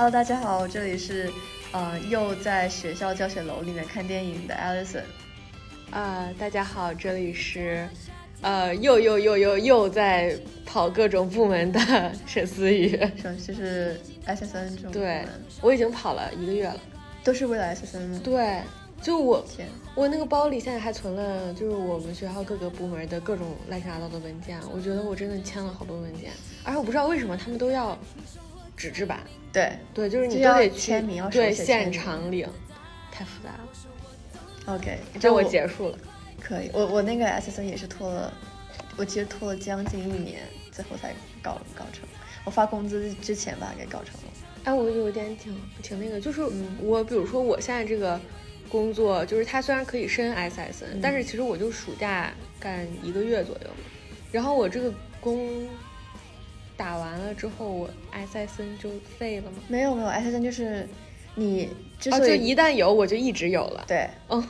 Hello，大家好，这里是呃又在学校教学楼里面看电影的 Alison。呃，大家好，这里是呃又又又又又在跑各种部门的沈思雨。是，就是 SSN 这种对，我已经跑了一个月了。都是为了 SSN 吗？对，就我天，我那个包里现在还存了，就是我们学校各个部门的各种乱七八糟的文件。我觉得我真的签了好多文件，而且我不知道为什么他们都要纸质版。对对，就是你都得签名要手对现场领，太复杂了。，OK，这我结束了。可以，我我那个 SSN 也是拖了，我其实拖了将近一年，最后才搞搞成。我发工资之前把它给搞成了。哎，我有点挺挺那个，就是嗯我比如说我现在这个工作，就是它虽然可以申 SSN，、嗯但是其实我就暑假干一个月左右，然后我这个工打完了之后，我 SSN 就废了吗？没有没有，SSN 就是你之哦，所以、就一旦有我就一直有了。对，哦，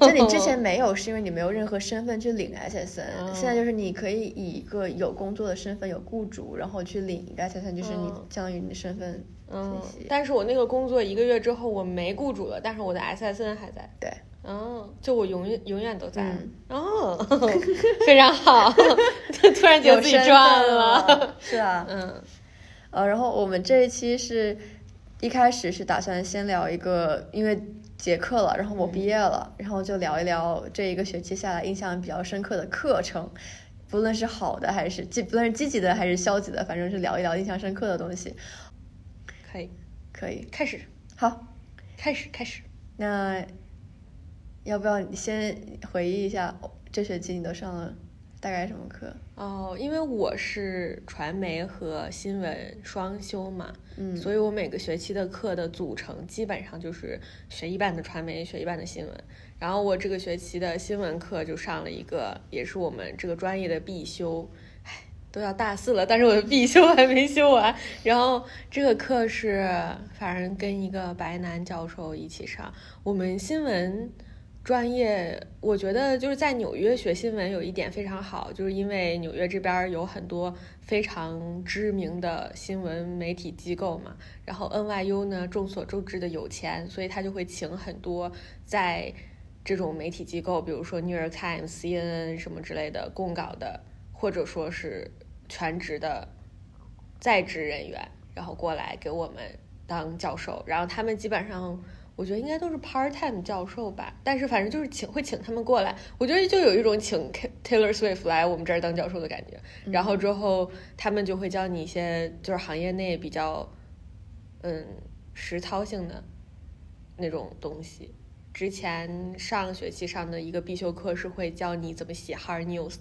就你之前没有，是因为你没有任何身份去领 SSN、哦现在就是你可以以一个有工作的身份，有雇主，然后去领一个 SSN，就是你嗯相当于你的身份嗯信息。，但是我那个工作一个月之后我没雇主了，但是我的 SSN 还在。对，哦，就我永远永远都在。嗯。哦，非常好，突然觉得自己赚了。了。是啊，嗯。呃，然后我们这一期是一开始是打算先聊一个，因为结课了，然后我毕业了，然后就聊一聊这一个学期下来印象比较深刻的课程，不论是好的还是积，不论是积极的还是消极的，反正是聊一聊印象深刻的东西。可以。可以，开始，好，开始，开始。那要不要你先回忆一下这学期你都上了大概什么课？哦，因为我是传媒和新闻双修嘛，嗯所以我每个学期的课的组成基本上就是学一半的传媒，学一半的新闻。然后我这个学期的新闻课就上了一个，也是我们这个专业的必修。唉，都要大四了，但是我的必修还没修完。然后这个课是反正跟一个白男教授一起上，我们新闻。专业，我觉得就是在纽约学新闻有一点非常好，就是因为纽约这边有很多非常知名的新闻媒体机构嘛，然后 NYU 呢众所周知的有钱，所以他就会请很多在这种媒体机构，比如说 New York Times、CNN 什么之类的供稿的，或者说是全职的在职人员，然后过来给我们当教授，然后他们基本上。我觉得应该都是 part time 教授吧，但是反正就是请会请他们过来，我觉得就有一种请 Taylor Swift 来我们这儿当教授的感觉。然后之后他们就会教你一些就是行业内比较嗯实操性的那种东西。之前上学期上的一个必修课是会教你怎么写 hard news，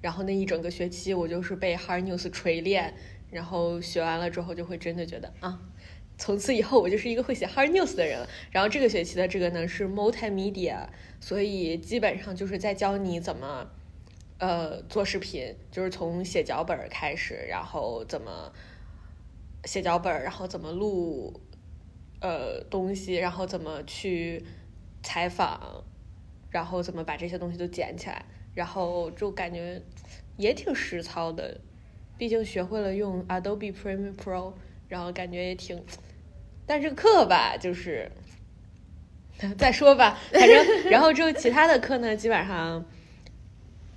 然后那一整个学期我就是被 hard news 锤炼，然后学完了之后就会真的觉得啊。从此以后，我就是一个会写 hard news 的人了。然后这个学期的这个呢是 multimedia，所以基本上就是在教你怎么呃做视频，就是从写脚本开始，然后怎么写脚本，然后怎么录呃东西，然后怎么去采访，然后怎么把这些东西都剪起来，然后就感觉也挺实操的。毕竟学会了用 Adobe Premiere Pro，然后感觉也挺。但是课吧，就是再说吧，反正然后之后其他的课呢，基本上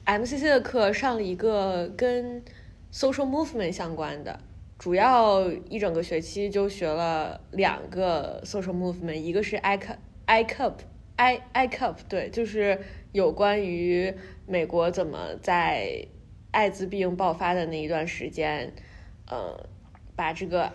MCC 的课上了一个跟 social movement 相关的，主要一整个学期就学了两个 social movement，一个是 I cup I cup I I cup，对，就是有关于美国怎么在艾滋病爆发的那一段时间，呃，把这个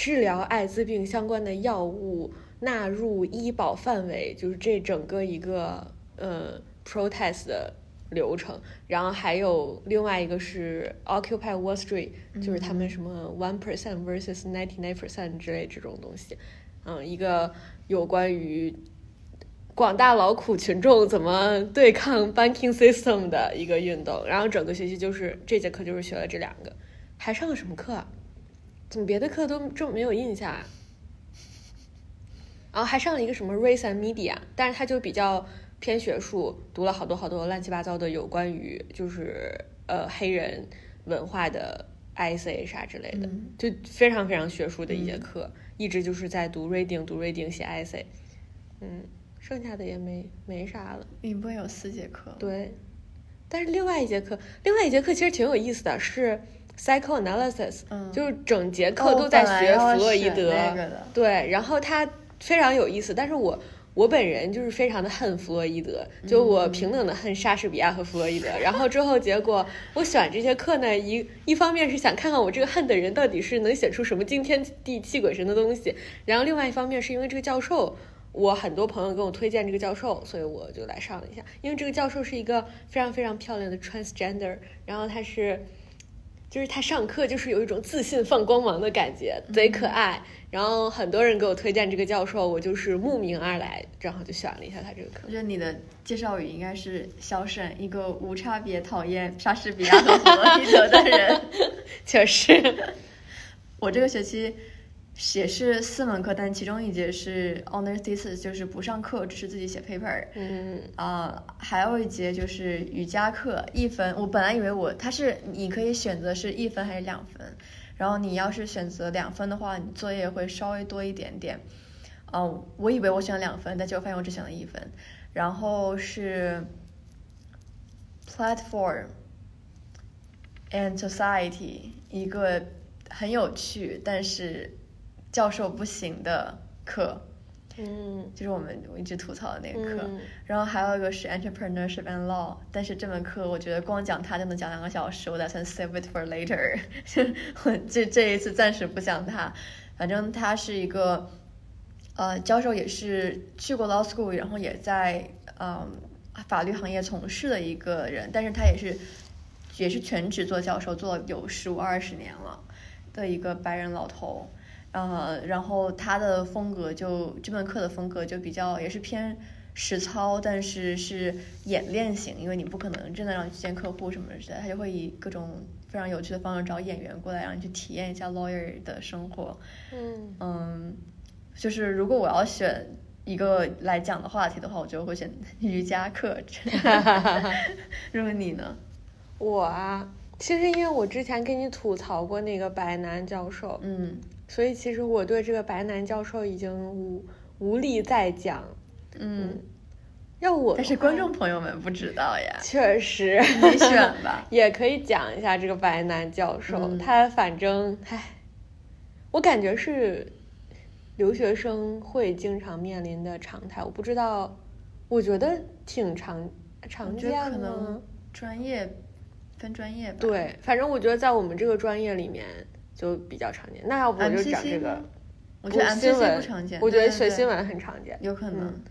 治疗艾滋病相关的药物纳入医保范围，就是这整个一个呃 protest 的流程。然后还有另外一个是 Occupy Wall Street，就是他们什么 one percent versus ninety nine percent 之类这种东西，嗯，一个有关于。广大劳苦群众怎么对抗 banking system 的一个运动，然后整个学期就是这节课就是学了这两个，还上了什么课啊？怎么别的课都这么没有印象啊？然后还上了一个什么 race and media，但是他就比较偏学术，读了好多好多乱七八糟的有关于就是呃黑人文化的 IC 啥之类的，嗯就非常非常学术的一节嗯课，一直就是在读 reading 读 reading 写 IC，嗯，剩下的也没没啥了。你不会有四节课？，对，但是另外一节课，另外一节课其实挺有意思的，是 psychoanalysis，、嗯就是整节哦课都在学弗洛伊德。对，然后他非常有意思，但是我我本人就是非常的恨弗洛伊德，就我嗯平等的恨莎士比亚和弗洛伊德。然后之后结果我选这些课呢，一一方面是想看看我这个恨的人到底是能写出什么惊天地泣鬼神的东西，然后另外一方面是因为这个教授。我很多朋友跟我推荐这个教授，所以我就来上了一下。因为这个教授是一个非常非常漂亮的 transgender，然后他是，就是他上课就是有一种自信放光芒的感觉，贼可爱。然后很多人给我推荐这个教授，我就是慕名而来，然后就选了一下他这个课我。觉得你的介绍语应该是小沈，一个无差别讨厌莎士比亚和弗洛伊德的人。确实，我这个学期也是四门课，但其中一节是 honor thesis，就是不上课，只是自己写 paper。嗯啊、还有一节就是瑜伽课，一分。我本来以为我它是你可以选择是一分还是两分，然后你要是选择两分的话，你作业会稍微多一点点。哦、我以为我选了两分，但结果发现我只选了一分。然后是 platform and society，一个很有趣但是教授不行的课。嗯就是我们我一直吐槽的那个课，嗯然后还有一个是 entrepreneurship and law，但是这门课我觉得光讲它就能讲两个小时，我打算 save it for later，我 这这一次暂时不讲它，反正他是一个，呃，教授也是去过 law school，然后也在嗯法律行业从事的一个人，但是他也是也是全职做教授，做了有十五二十年了的一个白人老头。呃，然后他的风格就这门课的风格就比较也是偏实操，但是是演练型，因为你不可能真的让你去见客户什么之类的，他就会以各种非常有趣的方式找演员过来，让你去体验一下 lawyer 的生活。嗯嗯，就是如果我要选一个来讲的话题的话，我就会选 瑜伽课程。如果你呢？我啊，其实因为我之前跟你吐槽过那个白男教授，嗯所以其实我对这个白男教授已经无无力再讲。嗯，要我但是观众朋友们不知道呀，确实，你选 吧。也可以讲一下这个白男教授，嗯他反正唉，我感觉是留学生会经常面临的常态。我不知道，我觉得挺常常见的可能。专业分专业吧。对，反正我觉得在我们这个专业里面就比较常见。那要不我就讲这个，我觉得新 MCC 闻不常见。我觉得学新闻很常见。有可能嗯。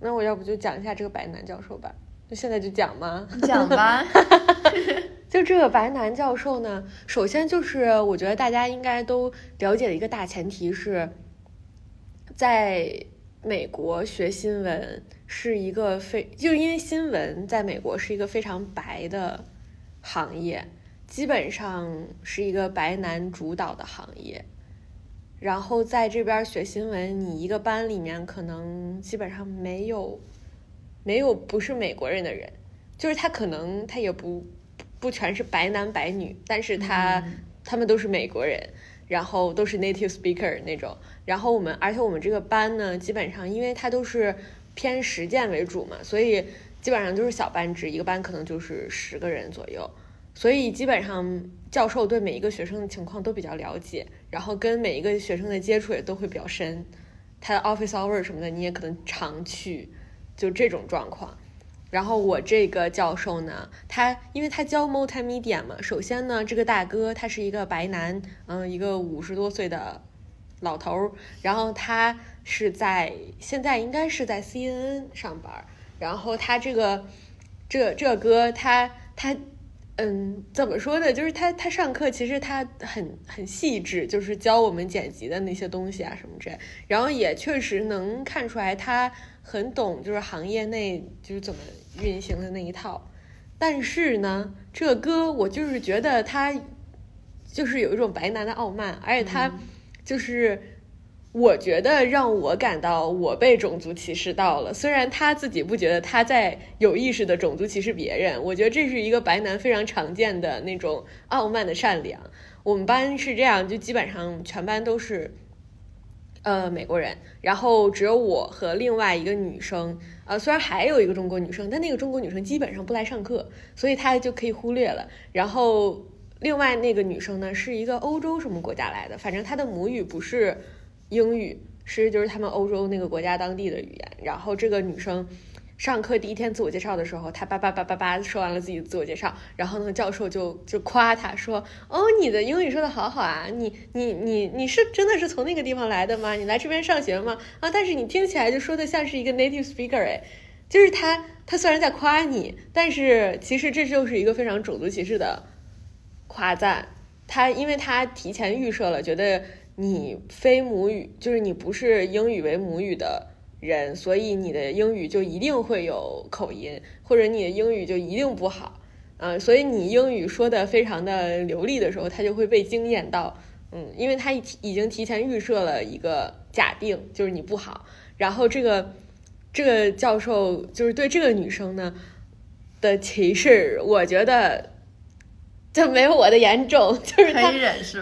那我要不就讲一下这个白男教授吧？就现在就讲吗？讲吧。就这个白男教授呢，首先就是我觉得大家应该都了解的一个大前提是，在美国学新闻是一个非，就是因为新闻在美国是一个非常白的行业，基本上是一个白男主导的行业。然后在这边学新闻，你一个班里面可能基本上没有没有不是美国人的人，就是他可能他也不不全是白男白女，但是他、嗯他们都是美国人，然后都是 native speaker 那种。然后我们，而且我们这个班呢，基本上因为它都是偏实践为主嘛，所以基本上就是小班制，一个班可能就是十个人左右。所以基本上教授对每一个学生的情况都比较了解，然后跟每一个学生的接触也都会比较深。他的 office hour 什么的，你也可能常去，就这种状况。然后我这个教授呢，他因为他教 multimedia 嘛，首先呢，这个大哥他是一个白男，嗯，一个五十多岁的老头儿，然后他是在现在应该是在 CNN 上班，然后他这个这这哥他他嗯，怎么说呢？就是他他上课其实他很很细致，就是教我们剪辑的那些东西啊什么之类，然后也确实能看出来他很懂，就是行业内就是怎么运行的那一套。但是呢，这哥我就是觉得他就是有一种白男的傲慢，而且他就是我觉得让我感到我被种族歧视到了，虽然他自己不觉得他在有意识的种族歧视别人，我觉得这是一个白男非常常见的那种傲慢的善良。我们班是这样，就基本上全班都是，呃，美国人，然后只有我和另外一个女生，呃，虽然还有一个中国女生，但那个中国女生基本上不来上课，所以她就可以忽略了。然后另外那个女生呢，是一个欧洲什么国家来的，反正她的母语不是。英语是就是他们欧洲那个国家当地的语言。然后这个女生上课第一天自我介绍的时候，她叭叭叭叭叭说完了自己自我介绍，然后那个教授就就夸她说：“哦，你的英语说的好好啊，你你你你是真的是从那个地方来的吗？你来这边上学吗？啊，但是你听起来就说的像是一个 native speaker 哎，就是他他虽然在夸你，但是其实这就是一个非常种族歧视的夸赞。他因为他提前预设了，觉得。你非母语就是你不是英语为母语的人，所以你的英语就一定会有口音，或者你的英语就一定不好，嗯，所以你英语说的非常的流利的时候，他就会被惊艳到，嗯，因为他已已经提前预设了一个假定，就是你不好，然后这个这个教授就是对这个女生呢的歧视，我觉得。就没有我的严重，就是他，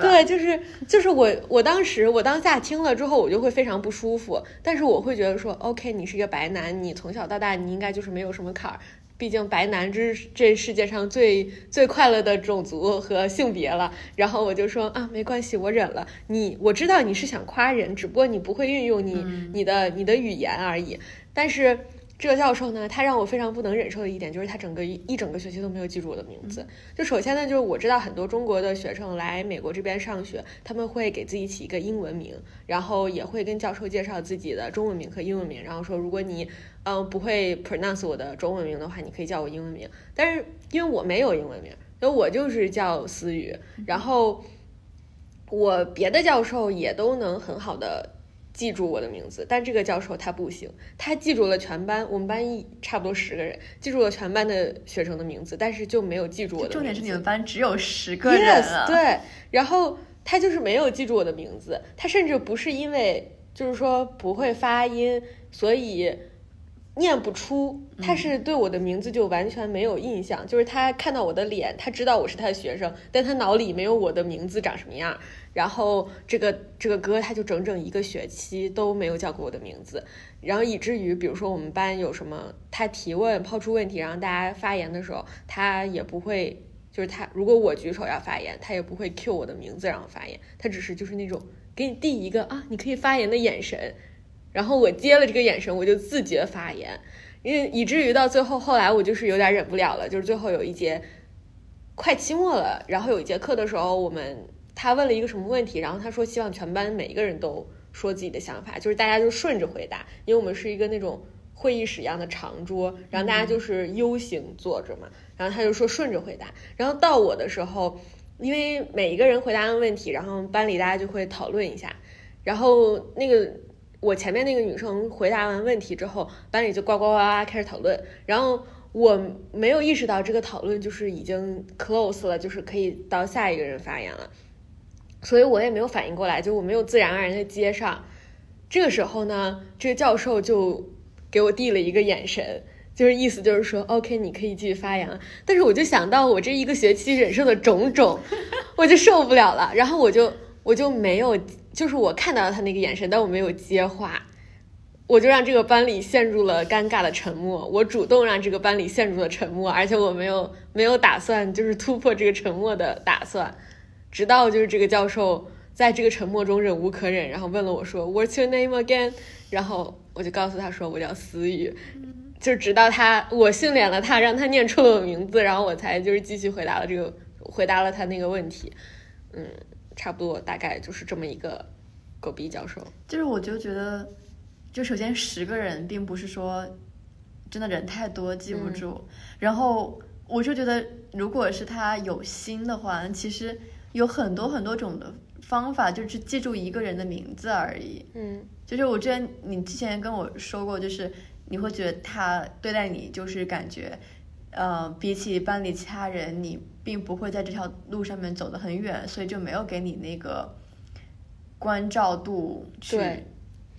对，就是就是我，我当时我当下听了之后，我就会非常不舒服。但是我会觉得说，OK，你是一个白男，你从小到大你应该就是没有什么坎儿。毕竟白男之这世界上最最快乐的种族和性别了。然后我就说啊，没关系，我忍了。你我知道你是想夸人，只不过你不会运用你你的你的语言而已。但是。这个教授呢，他让我非常不能忍受的一点就是他整个一一整个学期都没有记住我的名字。就首先呢，就是我知道很多中国的学生来美国这边上学，他们会给自己起一个英文名，然后也会跟教授介绍自己的中文名和英文名，然后说如果你嗯不会 pronounce 我的中文名的话，你可以叫我英文名。但是因为我没有英文名，所以我就是叫思雨。然后我别的教授也都能很好的。记住我的名字，但这个教授他不行，他记住了全班，我们班一差不多十个人，记住了全班的学生的名字，但是就没有记住我的。重点是你们班只有十个人啊。对，然后他就是没有记住我的名字，他甚至不是因为就是说不会发音，所以念不出，他是对我的名字就完全没有印象，就是他看到我的脸，他知道我是他的学生，但他脑里没有我的名字长什么样。然后这个这个哥他就整整一个学期都没有叫过我的名字，然后以至于比如说我们班有什么他提问抛出问题，然后大家发言的时候，他也不会就是他如果我举手要发言，他也不会 cue 我的名字让我发言，他只是就是那种给你递一个啊你可以发言的眼神，然后我接了这个眼神我就自觉发言，因为以至于到最后后来我就是有点忍不了了，就是最后有一节快期末了，然后有一节课的时候我们。他问了一个什么问题，然后他说希望全班每一个人都说自己的想法，就是大家就顺着回答，因为我们是一个那种会议室一样的长桌，然后大家就是 U 型坐着嘛，然后他就说顺着回答，然后到我的时候，因为每一个人回答的问题，然后班里大家就会讨论一下，然后那个我前面那个女生回答完问题之后，班里就呱呱呱呱开始讨论，然后。我没有意识到这个讨论就是已经 close 了，就是可以到下一个人发言了。所以我也没有反应过来，就我没有自然而然的接上。这个时候呢，这个教授就给我递了一个眼神，就是意思就是说，OK，你可以继续发言了。但是我就想到我这一个学期忍受的种种，我就受不了了。然后我就我就没有，就是我看到了他那个眼神，但我没有接话，我就让这个班里陷入了尴尬的沉默。我主动让这个班里陷入了沉默，而且我没有没有打算就是突破这个沉默的打算。直到就是这个教授在这个沉默中忍无可忍，然后问了我说 "What's your name again？" 然后我就告诉他说我叫思雨，就直到他我训练了他，让他念出了我名字，然后我才就是继续回答了这个回答了他那个问题。嗯，差不多大概就是这么一个狗逼教授。就是我就觉得，就首先十个人并不是说真的人太多记不住，然后我就觉得如果是他有心的话，其实。有很多很多种的方法，就是记住一个人的名字而已。嗯，就是我之前你之前跟我说过，就是你会觉得他对待你就是感觉，呃，比起班里其他人，你并不会在这条路上面走得很远，所以就没有给你那个关照度去。对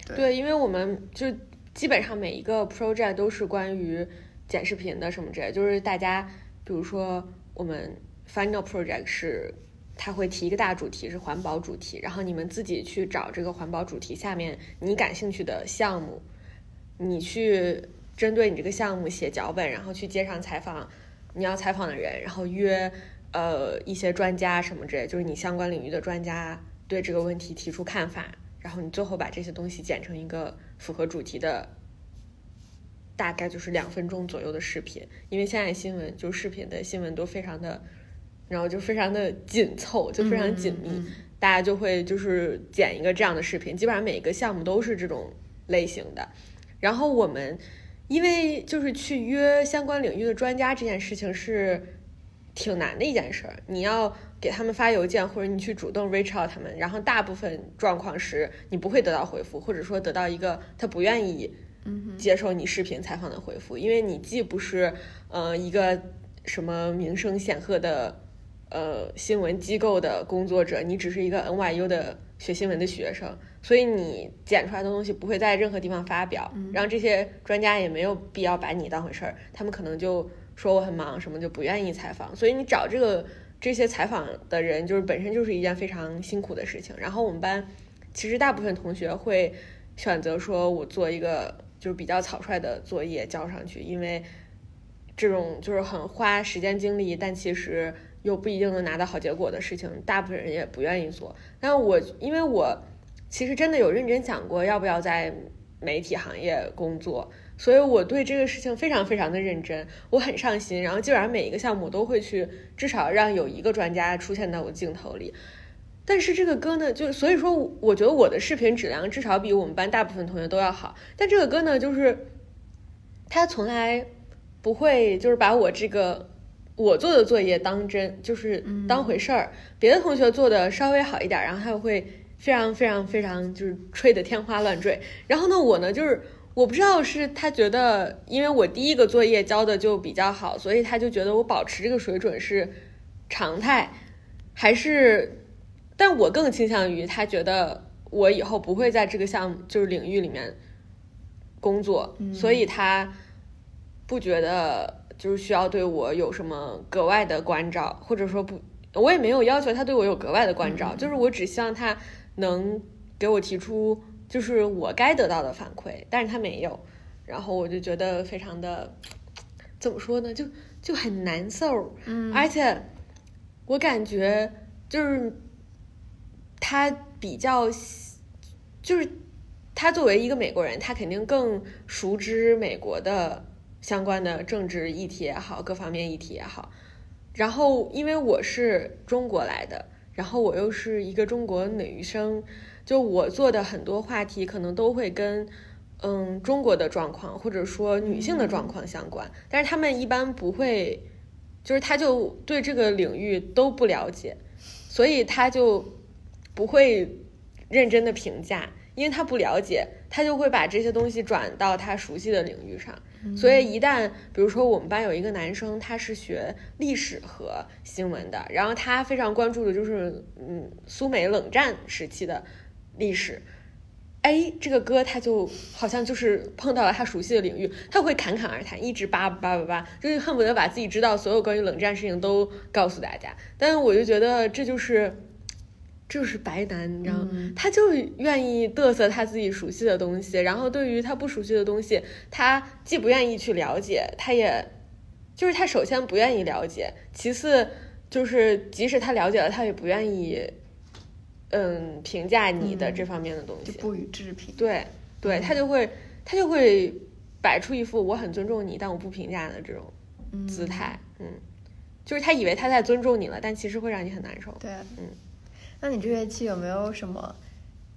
对对，因为我们就基本上每一个 project 都是关于剪视频的什么之类，就是大家比如说我们 final project 是。他会提一个大主题是环保主题，然后你们自己去找这个环保主题下面你感兴趣的项目，你去针对你这个项目写脚本，然后去街上采访你要采访的人，然后约呃一些专家什么之类，就是你相关领域的专家对这个问题提出看法，然后你最后把这些东西剪成一个符合主题的，大概就是两分钟左右的视频，因为现在新闻就视频的新闻都非常的。然后就非常的紧凑，就非常紧密，嗯嗯大家就会就是剪一个这样的视频，基本上每一个项目都是这种类型的。然后我们因为就是去约相关领域的专家这件事情是挺难的一件事儿，你要给他们发邮件，或者你去主动 reach out 他们，然后大部分状况是你不会得到回复，或者说得到一个他不愿意接受你视频采访的回复，因为你既不是呃一个什么名声显赫的。呃，新闻机构的工作者，你只是一个 NYU 的学新闻的学生，所以你剪出来的东西不会在任何地方发表，然后这些专家也没有必要把你当回事儿，他们可能就说我很忙，什么就不愿意采访，所以你找这个这些采访的人，就是本身就是一件非常辛苦的事情。然后我们班其实大部分同学会选择说我做一个就是比较草率的作业交上去，因为这种就是很花时间精力，但其实。又不一定能拿到好结果的事情，大部分人也不愿意做。但我因为我其实真的有认真想过要不要在媒体行业工作，所以我对这个事情非常非常的认真，我很上心。然后基本上每一个项目都会去，至少让有一个专家出现在我镜头里。但是这个歌呢，就所以说我觉得我的视频质量至少比我们班大部分同学都要好。但这个歌呢，就是他从来不会就是把我这个。我做的作业当真，就是当回事儿。别的同学做的稍微好一点，然后他会非常非常非常就是吹得天花乱坠。然后呢，我呢就是我不知道是他觉得，因为我第一个作业交的就比较好，所以他就觉得我保持这个水准是常态，还是？但我更倾向于他觉得我以后不会在这个项目就是领域里面工作，所以他不觉得。就是需要对我有什么格外的关照，或者说不，我也没有要求他对我有格外的关照，就是我只希望他能给我提出就是我该得到的反馈，但是他没有，然后我就觉得非常的怎么说呢，就就很难受，嗯，而且我感觉就是他比较，就是他作为一个美国人，他肯定更熟知美国的。相关的政治议题也好，各方面议题也好，然后因为我是中国来的，然后我又是一个中国女生，就我做的很多话题可能都会跟嗯中国的状况或者说女性的状况相关，但是他们一般不会，就是他就对这个领域都不了解，所以他就不会认真的评价，因为他不了解，他就会把这些东西转到他熟悉的领域上。所以一旦，比如说我们班有一个男生，他是学历史和新闻的，然后他非常关注的就是，嗯，苏美冷战时期的历史。哎，这个歌他就好像就是碰到了他熟悉的领域，他会侃侃而谈，一直叭叭叭叭，就是恨不得把自己知道所有关于冷战事情都告诉大家。但是我就觉得这就是。就是白男，你知道吗？他就愿意嘚瑟他自己熟悉的东西，然后对于他不熟悉的东西，他既不愿意去了解，他也就是他首先不愿意了解，其次就是即使他了解了，他也不愿意，嗯，评价你的这方面的东西，不予置评。对，对他就会他就会摆出一副我很尊重你，但我不评价的这种姿态，嗯，就是他以为他在尊重你了，但其实会让你很难受。对，嗯。那你这学期有没有什么，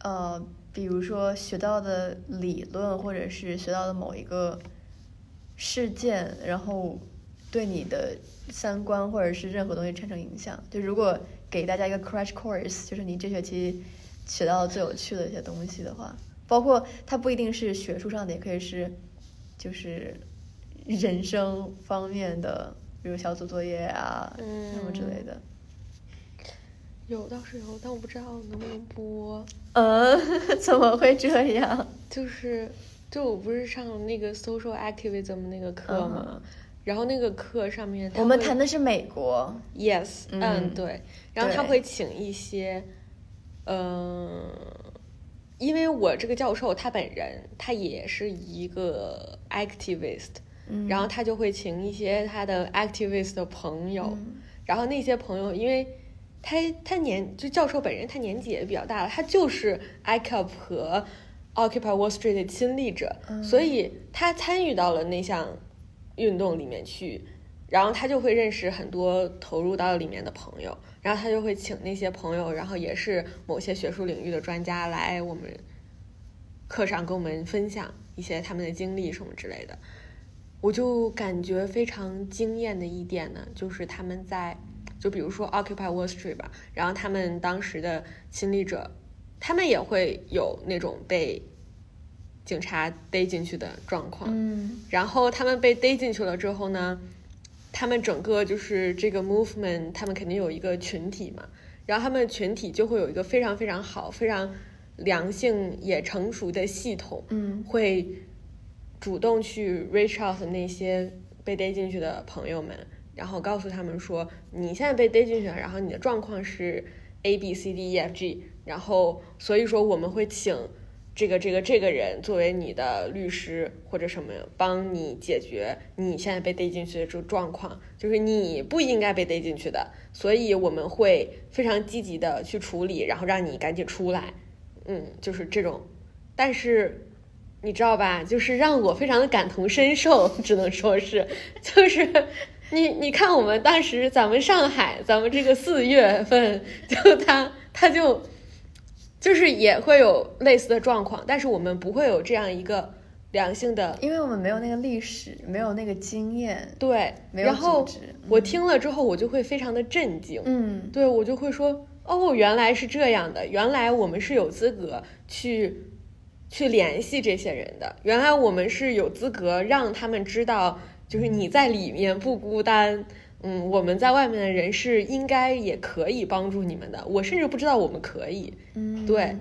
呃，比如说学到的理论，或者是学到的某一个事件，然后对你的三观或者是任何东西产生影响？就如果给大家一个 crash course，就是你这学期学到最有趣的一些东西的话，包括它不一定是学术上的，也可以是就是人生方面的，比如小组作业啊什么之类的。有倒是有，但我不知道能不能播。呃，怎么会这样？就是，就我不是上那个 social activism 那个课嘛，然后那个课上面我们谈的是美国，yes，嗯嗯对，然后他会请一些，嗯、因为我这个教授他本人他也是一个 activist，、嗯然后他就会请一些他的 activist 的朋友，嗯然后那些朋友因为。他他年就教授本人，他年纪也比较大了，他就是 ICAP 和 Occupy Wall Street 的亲历者，嗯所以他参与到了那项运动里面去，然后他就会认识很多投入到里面的朋友，然后他就会请那些朋友，然后也是某些学术领域的专家来我们课上跟我们分享一些他们的经历什么之类的。我就感觉非常惊艳的一点呢，就是他们在就比如说 Occupy Wall Street 吧，然后他们当时的亲历者，他们也会有那种被警察逮进去的状况，嗯。然后他们被逮进去了之后呢，他们整个就是这个 movement，他们肯定有一个群体嘛，然后他们群体就会有一个非常非常好、非常良性也成熟的系统，嗯会主动去 reach out 那些被逮进去的朋友们，然后告诉他们说，你现在被逮进去了，然后你的状况是 A B C D E F G，然后所以说我们会请这个这个这个人作为你的律师或者什么，帮你解决你现在被逮进去的这个状况，就是你不应该被逮进去的，所以我们会非常积极的去处理，然后让你赶紧出来，嗯，就是这种，但是。你知道吧？就是让我非常的感同身受，只能说是，就是你你看我们当时咱们上海，咱们这个四月份，就他他就就是也会有类似的状况，但是我们不会有这样一个良性的因为我们没有那个历史，没有那个经验，对，没有然后我听了之后，我就会非常的震惊，嗯对我就会说，哦，原来是这样的，原来我们是有资格去去联系这些人的，原来我们是有资格让他们知道，就是你在里面不孤单。嗯，我们在外面的人是应该也可以帮助你们的。我甚至不知道我们可以，嗯，对，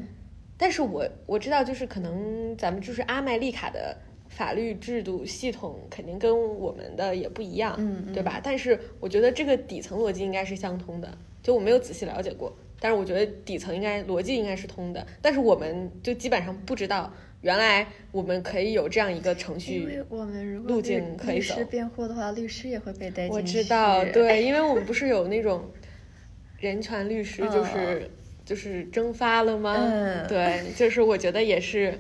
但是我我知道，就是可能咱们就是阿麦丽卡的法律制度系统肯定跟我们的也不一样，嗯对吧？但是我觉得这个底层逻辑应该是相通的，就我没有仔细了解过，但是我觉得底层应该逻辑应该是通的，但是我们就基本上不知道，原来我们可以有这样一个程因序为我们如果路律径可以走律师辩护的话，律师也会被逮进去。我知道，对，因为我们不是有那种人权律师，嗯就是、就是蒸发了吗？嗯对，就是我觉得也是，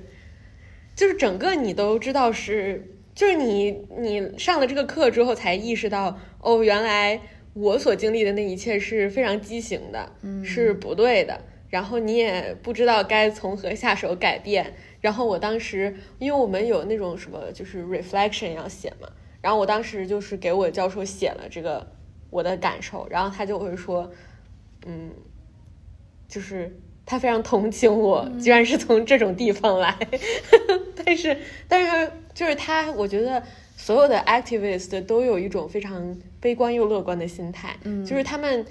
就是整个你都知道是，就是你你上了这个课之后才意识到，哦，原来我所经历的那一切是非常畸形的，嗯是不对的。然后你也不知道该从何下手改变。然后我当时，因为我们有那种什么就是 reflection 要写嘛，然后我当时就是给我教授写了这个我的感受，然后他就会说，嗯，就是他非常同情我，居然是从这种地方来，但是但是就是他，我觉得所有的 activist 都有一种非常悲观又乐观的心态，嗯就是他们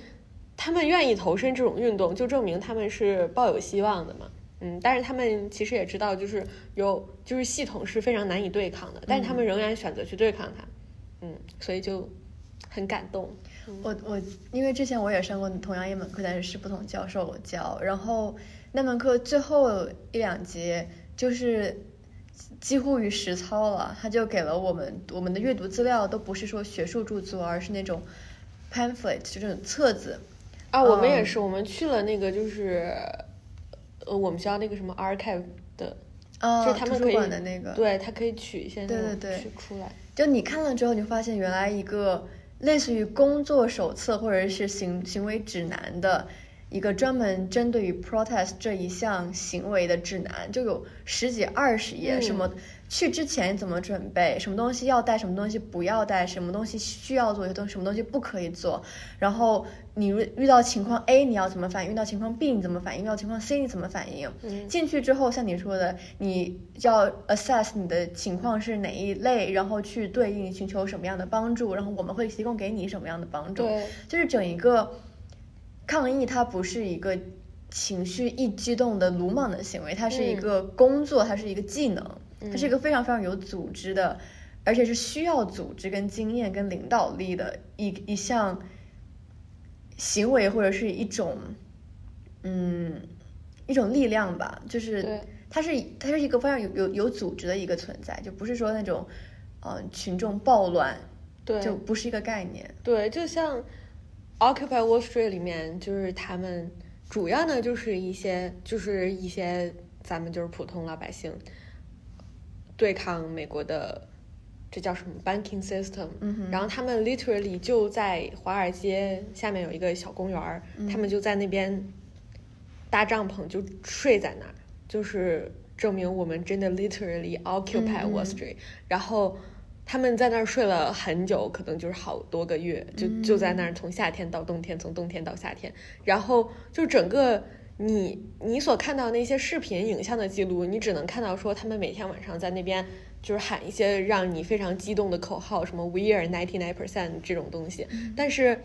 他们愿意投身这种运动，就证明他们是抱有希望的嘛。嗯，但是他们其实也知道，就是有就是系统是非常难以对抗的，但是他们仍然选择去对抗它，嗯，所以就很感动。我我因为之前我也上过同样一门课，但是是不同教授教，然后那门课最后一两节就是几乎于实操了，他就给了我们我们的阅读资料都不是说学术著作，而是那种 pamphlet 就这种册子。啊，我们也嗯是，我们去了那个就是，呃，我们学校那个什么 archive 的，啊，就是他们可以馆的那个，对，他可以取一些那种对对对取出来。就你看了之后，你发现原来一个类似于工作手册或者是行行为指南的一个专门针对于 protest 这一项行为的指南，就有十几二十页，嗯什么去之前怎么准备，什么东西要带，什么东西不要带，什么东西需要做，东什么东西不可以做，然后你遇遇到情况 A 你要怎么反应，遇到情况 B 你怎么反应，遇到情况 C 你怎么反应。嗯进去之后，像你说的，你要 assess 你的情况是哪一类，然后去对应寻求什么样的帮助，然后我们会提供给你什么样的帮助。对，就是整一个抗议它不是一个情绪一激动的鲁莽的行为，它是一个工作，它是一个技能，它是一个非常非常有组织的，而且是需要组织跟经验跟领导力的一一项行为或者是一种嗯一种力量吧，就是它是它是一个非常有有有组织的一个存在，就不是说那种嗯群众暴乱，对，就不是一个概念，对，就像。Occupy Wall Street 里面就是他们主要呢就是一些就是一些咱们就是普通老百姓对抗美国的这叫什么 banking system，然后他们 literally 就在华尔街下面有一个小公园他们就在那边搭帐篷就睡在那儿，就是证明我们真的 literally occupy Wall Street，然后。他们在那儿睡了很久，可能就是好多个月，就就在那儿从夏天到冬天，从冬天到夏天，然后就整个你你所看到那些视频影像的记录，你只能看到说他们每天晚上在那边就是喊一些让你非常激动的口号，什么 We are ninety nine percent 这种东西，但是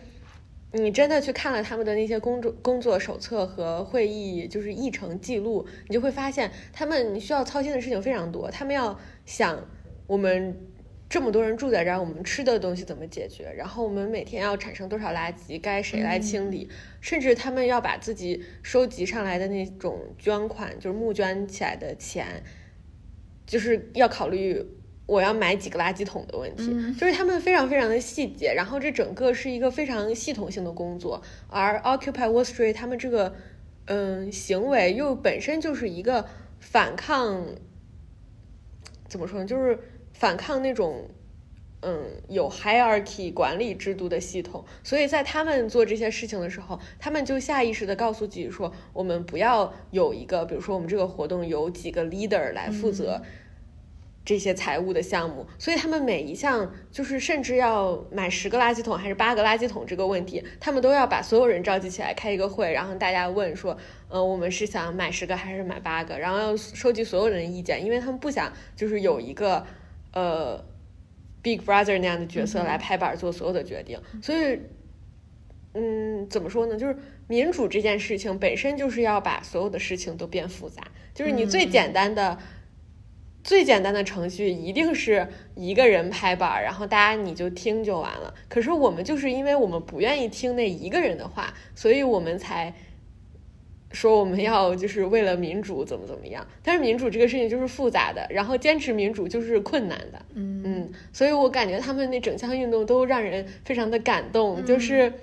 你真的去看了他们的那些工作工作手册和会议就是议程记录，你就会发现他们需要操心的事情非常多，他们要想我们。这么多人住在这儿，我们吃的东西怎么解决？然后我们每天要产生多少垃圾，该谁来清理？甚至他们要把自己收集上来的那种捐款，就是募捐起来的钱，就是要考虑我要买几个垃圾桶的问题。就是他们非常非常的细节，然后这整个是一个非常系统性的工作。而 Occupy Wall Street 他们这个嗯行为又本身就是一个反抗，怎么说呢？就是。反抗那种，嗯，有 hierarchy 管理制度的系统，所以在他们做这些事情的时候，他们就下意识的告诉自己说，我们不要有一个，比如说我们这个活动有几个 leader 来负责这些财务的项目，所以他们每一项就是甚至要买十个垃圾桶还是八个垃圾桶这个问题，他们都要把所有人召集起来开一个会，然后大家问说，嗯，我们是想买十个还是买八个，然后要收集所有人的意见，因为他们不想就是有一个。呃，Big Brother 那样的角色来拍板做所有的决定，所以，嗯，怎么说呢？就是民主这件事情本身就是要把所有的事情都变复杂。就是你最简单的、最简单的程序，一定是一个人拍板，然后大家你就听就完了。可是我们就是因为我们不愿意听那一个人的话，所以我们才。说我们要就是为了民主怎么怎么样，但是民主这个事情就是复杂的，然后坚持民主就是困难的，嗯。嗯，所以我感觉他们那整项运动都让人非常的感动，就是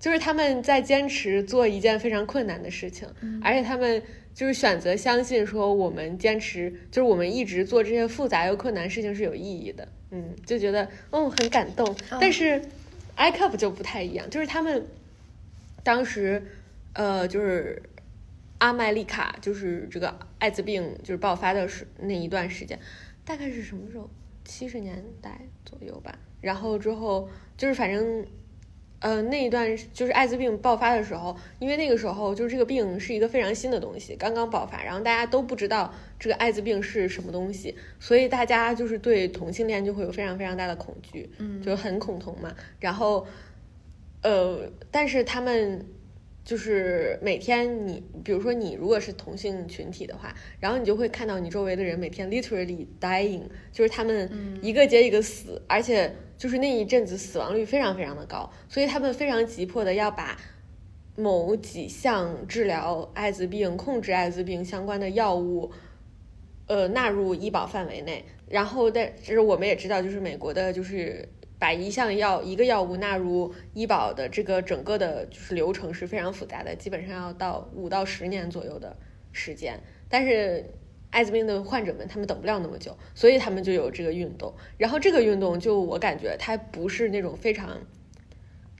就是他们在坚持做一件非常困难的事情，而且他们就是选择相信说我们坚持就是我们一直做这些复杂又困难事情是有意义的，嗯，就觉得嗯很感动，但是 iCup 就不太一样，就是他们当时呃就是。阿麦丽卡就是这个艾滋病就是爆发的时那一段时间，大概是什么时候？七十年代左右吧。然后之后就是反正，呃，那一段就是艾滋病爆发的时候，因为那个时候就是这个病是一个非常新的东西，刚刚爆发，然后大家都不知道这个艾滋病是什么东西，所以大家就是对同性恋就会有非常非常大的恐惧，嗯，就很恐同嘛。然后，呃，但是他们。就是每天你，比如说你如果是同性群体的话，然后你就会看到你周围的人每天 literally dying，就是他们一个接一个死，而且就是那一阵子死亡率非常非常的高，所以他们非常急迫的要把某几项治疗艾滋病、控制艾滋病相关的药物，呃纳入医保范围内。然后，但就是我们也知道，就是美国的，就是。把一项药一个药物纳入医保的这个整个的就是流程是非常复杂的，基本上要到五到十年左右的时间。但是艾滋病的患者们他们等不了那么久，所以他们就有这个运动。然后这个运动就我感觉它不是那种非常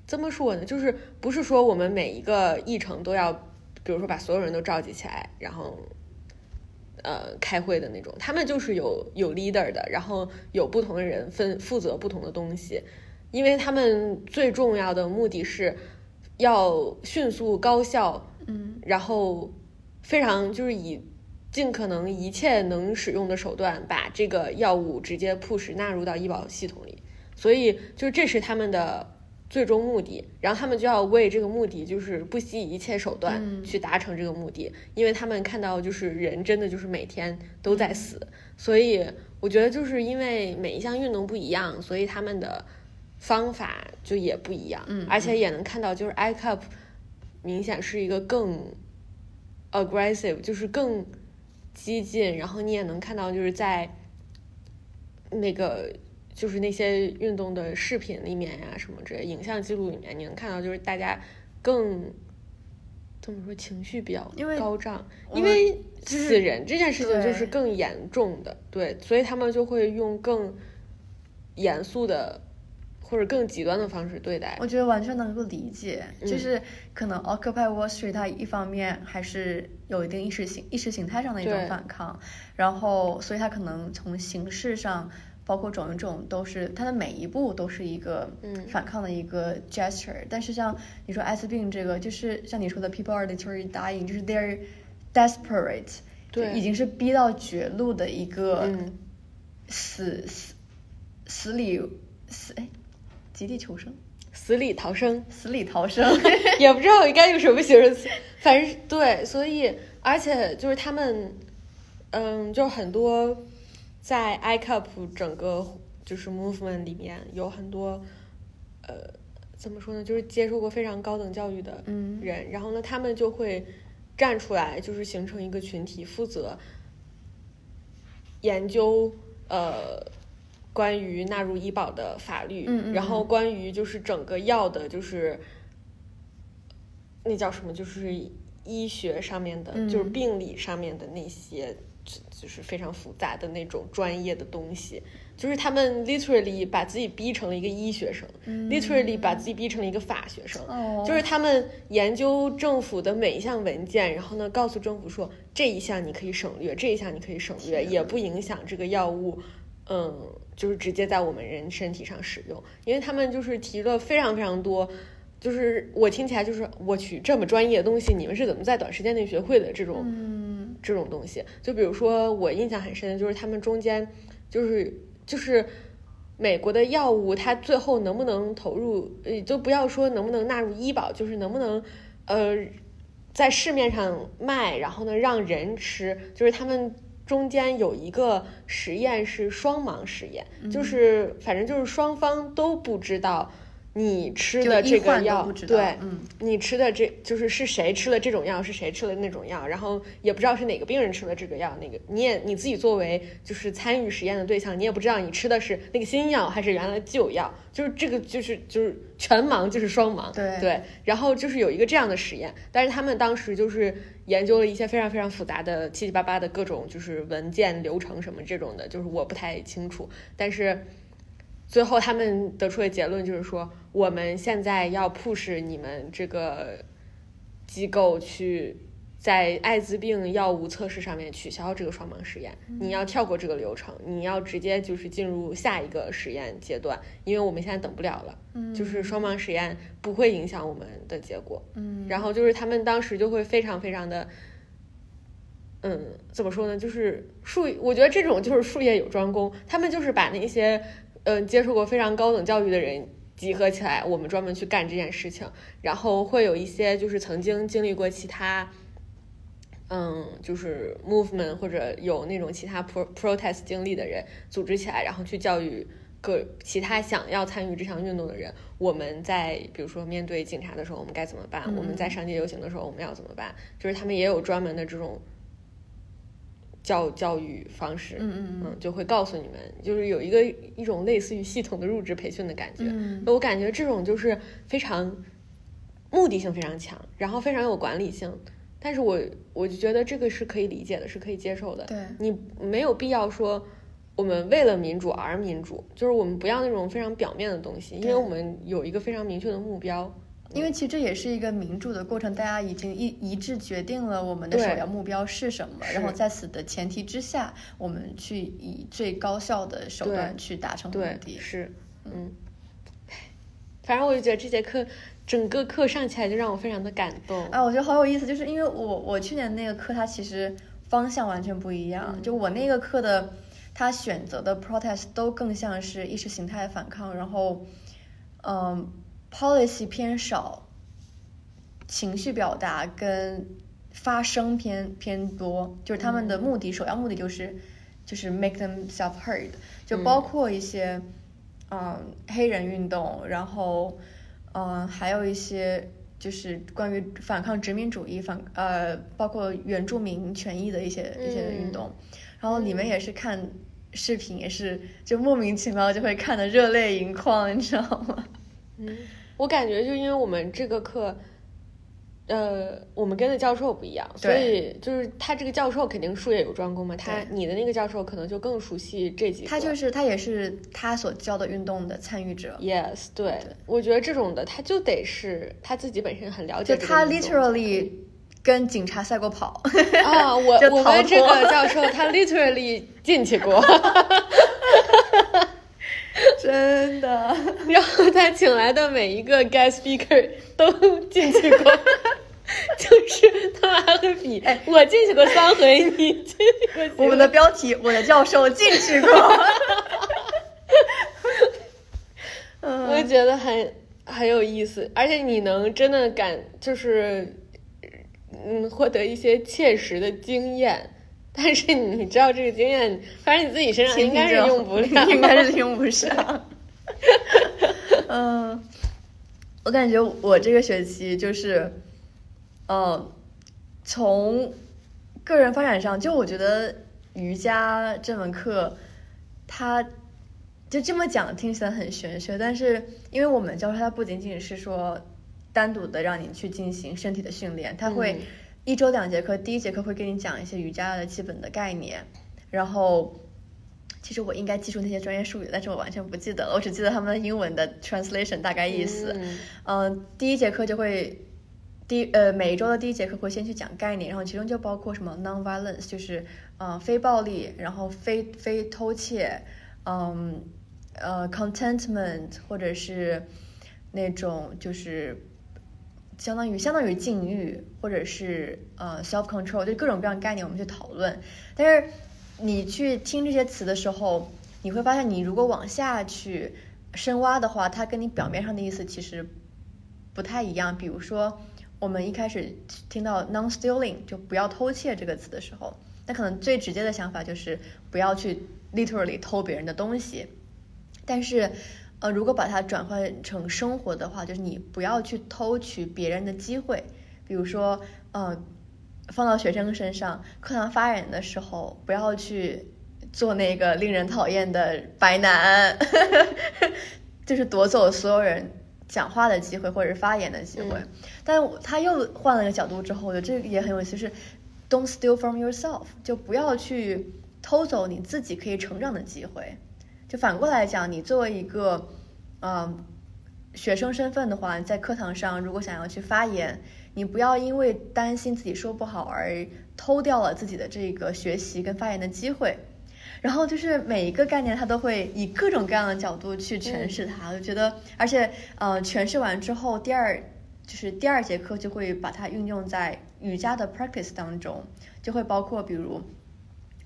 怎么说呢？就是不是说我们每一个议程都要，比如说把所有人都召集起来，然后。呃，开会的那种，他们就是有有 leader 的，然后有不同的人分负责不同的东西，因为他们最重要的目的是要迅速高效，嗯，然后非常就是以尽可能一切能使用的手段把这个药物直接 push 纳入到医保系统里，所以就这是他们的最终目的，然后他们就要为这个目的就是不惜一切手段去达成这个目的，因为他们看到就是人真的就是每天都在死，所以我觉得就是因为每一项运动不一样，所以他们的方法就也不一样，嗯而且也能看到就是 I cup 明显是一个更 aggressive，就是更激进，然后你也能看到就是在那个就是那些运动的视频里面呀、什么之类影像记录里面，你能看到就是大家更怎么说情绪比较高涨，因为就是死人这件事情就是更严重的，对，所以他们就会用更严肃的或者更极端的方式对待。我觉得完全能够理解，嗯就是可能 Occupy Wall Street 它一方面还是有一定意识形意识形态上的一种反抗，然后所以它可能从形式上，包括种种都是它的每一步都是一个嗯反抗的一个 gesture。但是像你说艾滋病这个，就是像你说的 people are literally dying，就是 they're desperate，对已经是逼到绝路的一个嗯死死死里死哎极地求生。死里逃生，死里逃生。也不知道应该用什么形容词，反正对，所以而且就是他们，嗯，就很多在 I cup 整个就是 movement 里面有很多，呃，怎么说呢，就是接受过非常高等教育的嗯。人，然后呢，他们就会站出来，就是形成一个群体，负责研究呃关于纳入医保的法律，嗯嗯然后嗯关于就是整个药的，就是那叫什么，就是医学上面的，就是嗯病理上面的那些，就就是非常复杂的那种专业的东西，就是他们 literally 把自己逼成了一个医学生、l i t e r a l l y 把自己逼成了一个法学生。哦，就是他们研究政府的每一项文件，然后呢，告诉政府说这一项你可以省略，这一项你可以省略，也不影响这个药物，嗯，就是直接在我们人身体上使用，因为他们就是提了非常非常多，就是我听起来就是我去这么专业的东西，你们是怎么在短时间内学会的这种，嗯这种东西。就比如说我印象很深的就是他们中间就是就是美国的药物，它最后能不能投入，呃，就不要说能不能纳入医保，就是能不能呃在市面上卖，然后呢让人吃，就是他们。中间有一个实验是双盲实验，就是反正就是双方都不知道你吃就的这个药，对，嗯你吃的这就是是谁吃了这种药，是谁吃了那种药，然后也不知道是哪个病人吃了这个药，那个你也你自己作为就是参与实验的对象，你也不知道你吃的是那个新药还是原来旧药，就是这个就是就是全盲就是双盲，对对，然后就是有一个这样的实验，但是他们当时就是研究了一些非常非常复杂的七七八八的各种就是文件流程什么这种的，就是我不太清楚，但是。最后，他们得出的结论就是说，我们现在要 push 你们这个机构去在艾滋病药物测试上面取消这个双盲实验，你要跳过这个流程，你要直接就是进入下一个实验阶段，因为我们现在等不了了。嗯就是双盲实验不会影响我们的结果。嗯，然后就是他们当时就会非常非常的，嗯，怎么说呢？就是术，我觉得这种就是术业有专攻，他们就是把那些嗯、呃接受过非常高等教育的人集合起来，我们专门去干这件事情。然后会有一些就是曾经经历过其他。嗯，就是 movement 或者有那种其他 pro protest 经历的人组织起来，然后去教育各其他想要参与这项运动的人。我们在比如说面对警察的时候，我们该怎么办？嗯我们在上街游行的时候，我们要怎么办？就是他们也有专门的这种教教育方式，嗯嗯嗯，就会告诉你们，就是有一个一种类似于系统的入职培训的感觉。嗯我感觉这种就是非常目的性非常强，然后非常有管理性。但是我我就觉得这个是可以理解的，是可以接受的。对你没有必要说我们为了民主而民主，就是我们不要那种非常表面的东西，因为我们有一个非常明确的目标。因为其实这也是一个民主的过程，大家已经一一致决定了我们的首要目标是什么，然后在此的前提之下，我们去以最高效的手段去达成目，的。是，嗯，唉反正我就觉得这节课整个课上起来就让我非常的感动。啊，我觉得好有意思，就是因为我我去年那个课，它其实方向完全不一样。嗯就我那个课的，他选择的 protest 都更像是意识形态反抗，然后，嗯，policy 偏少，情绪表达跟发声偏偏多，就是他们的目的、首要目的就是就是 make themselves heard，就包括一些嗯黑人运动，然后嗯还有一些就是关于反抗殖民主义、反呃包括原住民权益的一些一些运动，然后你们也是看视频，也是就莫名其妙就会看的热泪盈眶，你知道吗？嗯，我感觉就因为我们这个课，呃，我们跟的教授不一样，所以就是他这个教授肯定术业有专攻嘛。他你的那个教授可能就更熟悉这几个。他就是他也是他所教的运动的参与者。Yes，对，我觉得这种的他就得是他自己本身很了解。就他 literally 跟警察赛过跑。啊，我 我们这个教授他 literally 进去过。真的，然后他请来的每一个 guest speaker 都进去过，就是他们还会比，哎，我进去过三回，你进去过。我们的标题，我的教授进去过。我觉得很很有意思，而且你能真的感，就是嗯，获得一些切实的经验。但是你知道这个经验，反正你自己身上应该是用不了，应该是用不上。嗯，我感觉我这个学期就是，嗯，从个人发展上，就我觉得瑜伽这门课，它就这么讲听起来很玄学，但是因为我们教授他不仅仅是说单独的让你去进行身体的训练，他会。一周两节课，第一节课会跟你讲一些瑜伽的基本的概念，然后其实我应该记住那些专业术语，但是我完全不记得了，我只记得他们的英文的 translation 大概意思。嗯，第一节课就会第呃每一周的第一节课会先去讲概念，然后其中就包括什么 non-violence，就是嗯非暴力，然后非非偷窃，嗯呃 contentment 或者是那种就是。相当于相当于禁欲，或者是呃 self control，就各种各样概念我们去讨论。但是你去听这些词的时候，你会发现，你如果往下去深挖的话，它跟你表面上的意思其实不太一样。比如说，我们一开始听到 non stealing 就不要偷窃这个词的时候，那可能最直接的想法就是不要去 literally 偷别人的东西。但是呃，如果把它转换成生活的话，就是你不要去偷取别人的机会，比如说，呃，放到学生身上，课堂发言的时候，不要去做那个令人讨厌的白男，就是夺走所有人讲话的机会或者是发言的机会。但他又换了个角度之后，我觉得这个也很有意思，是 Don't steal from yourself，就不要去偷走你自己可以成长的机会。就反过来讲，你作为一个，嗯，学生身份的话，在课堂上如果想要去发言，你不要因为担心自己说不好而偷掉了自己的这个学习跟发言的机会。然后就是每一个概念，他都会以各种各样的角度去诠释它。我就觉得，而且，呃，诠释完之后，第二就是第二节课就会把它运用在瑜伽的 practice 当中，就会包括比如。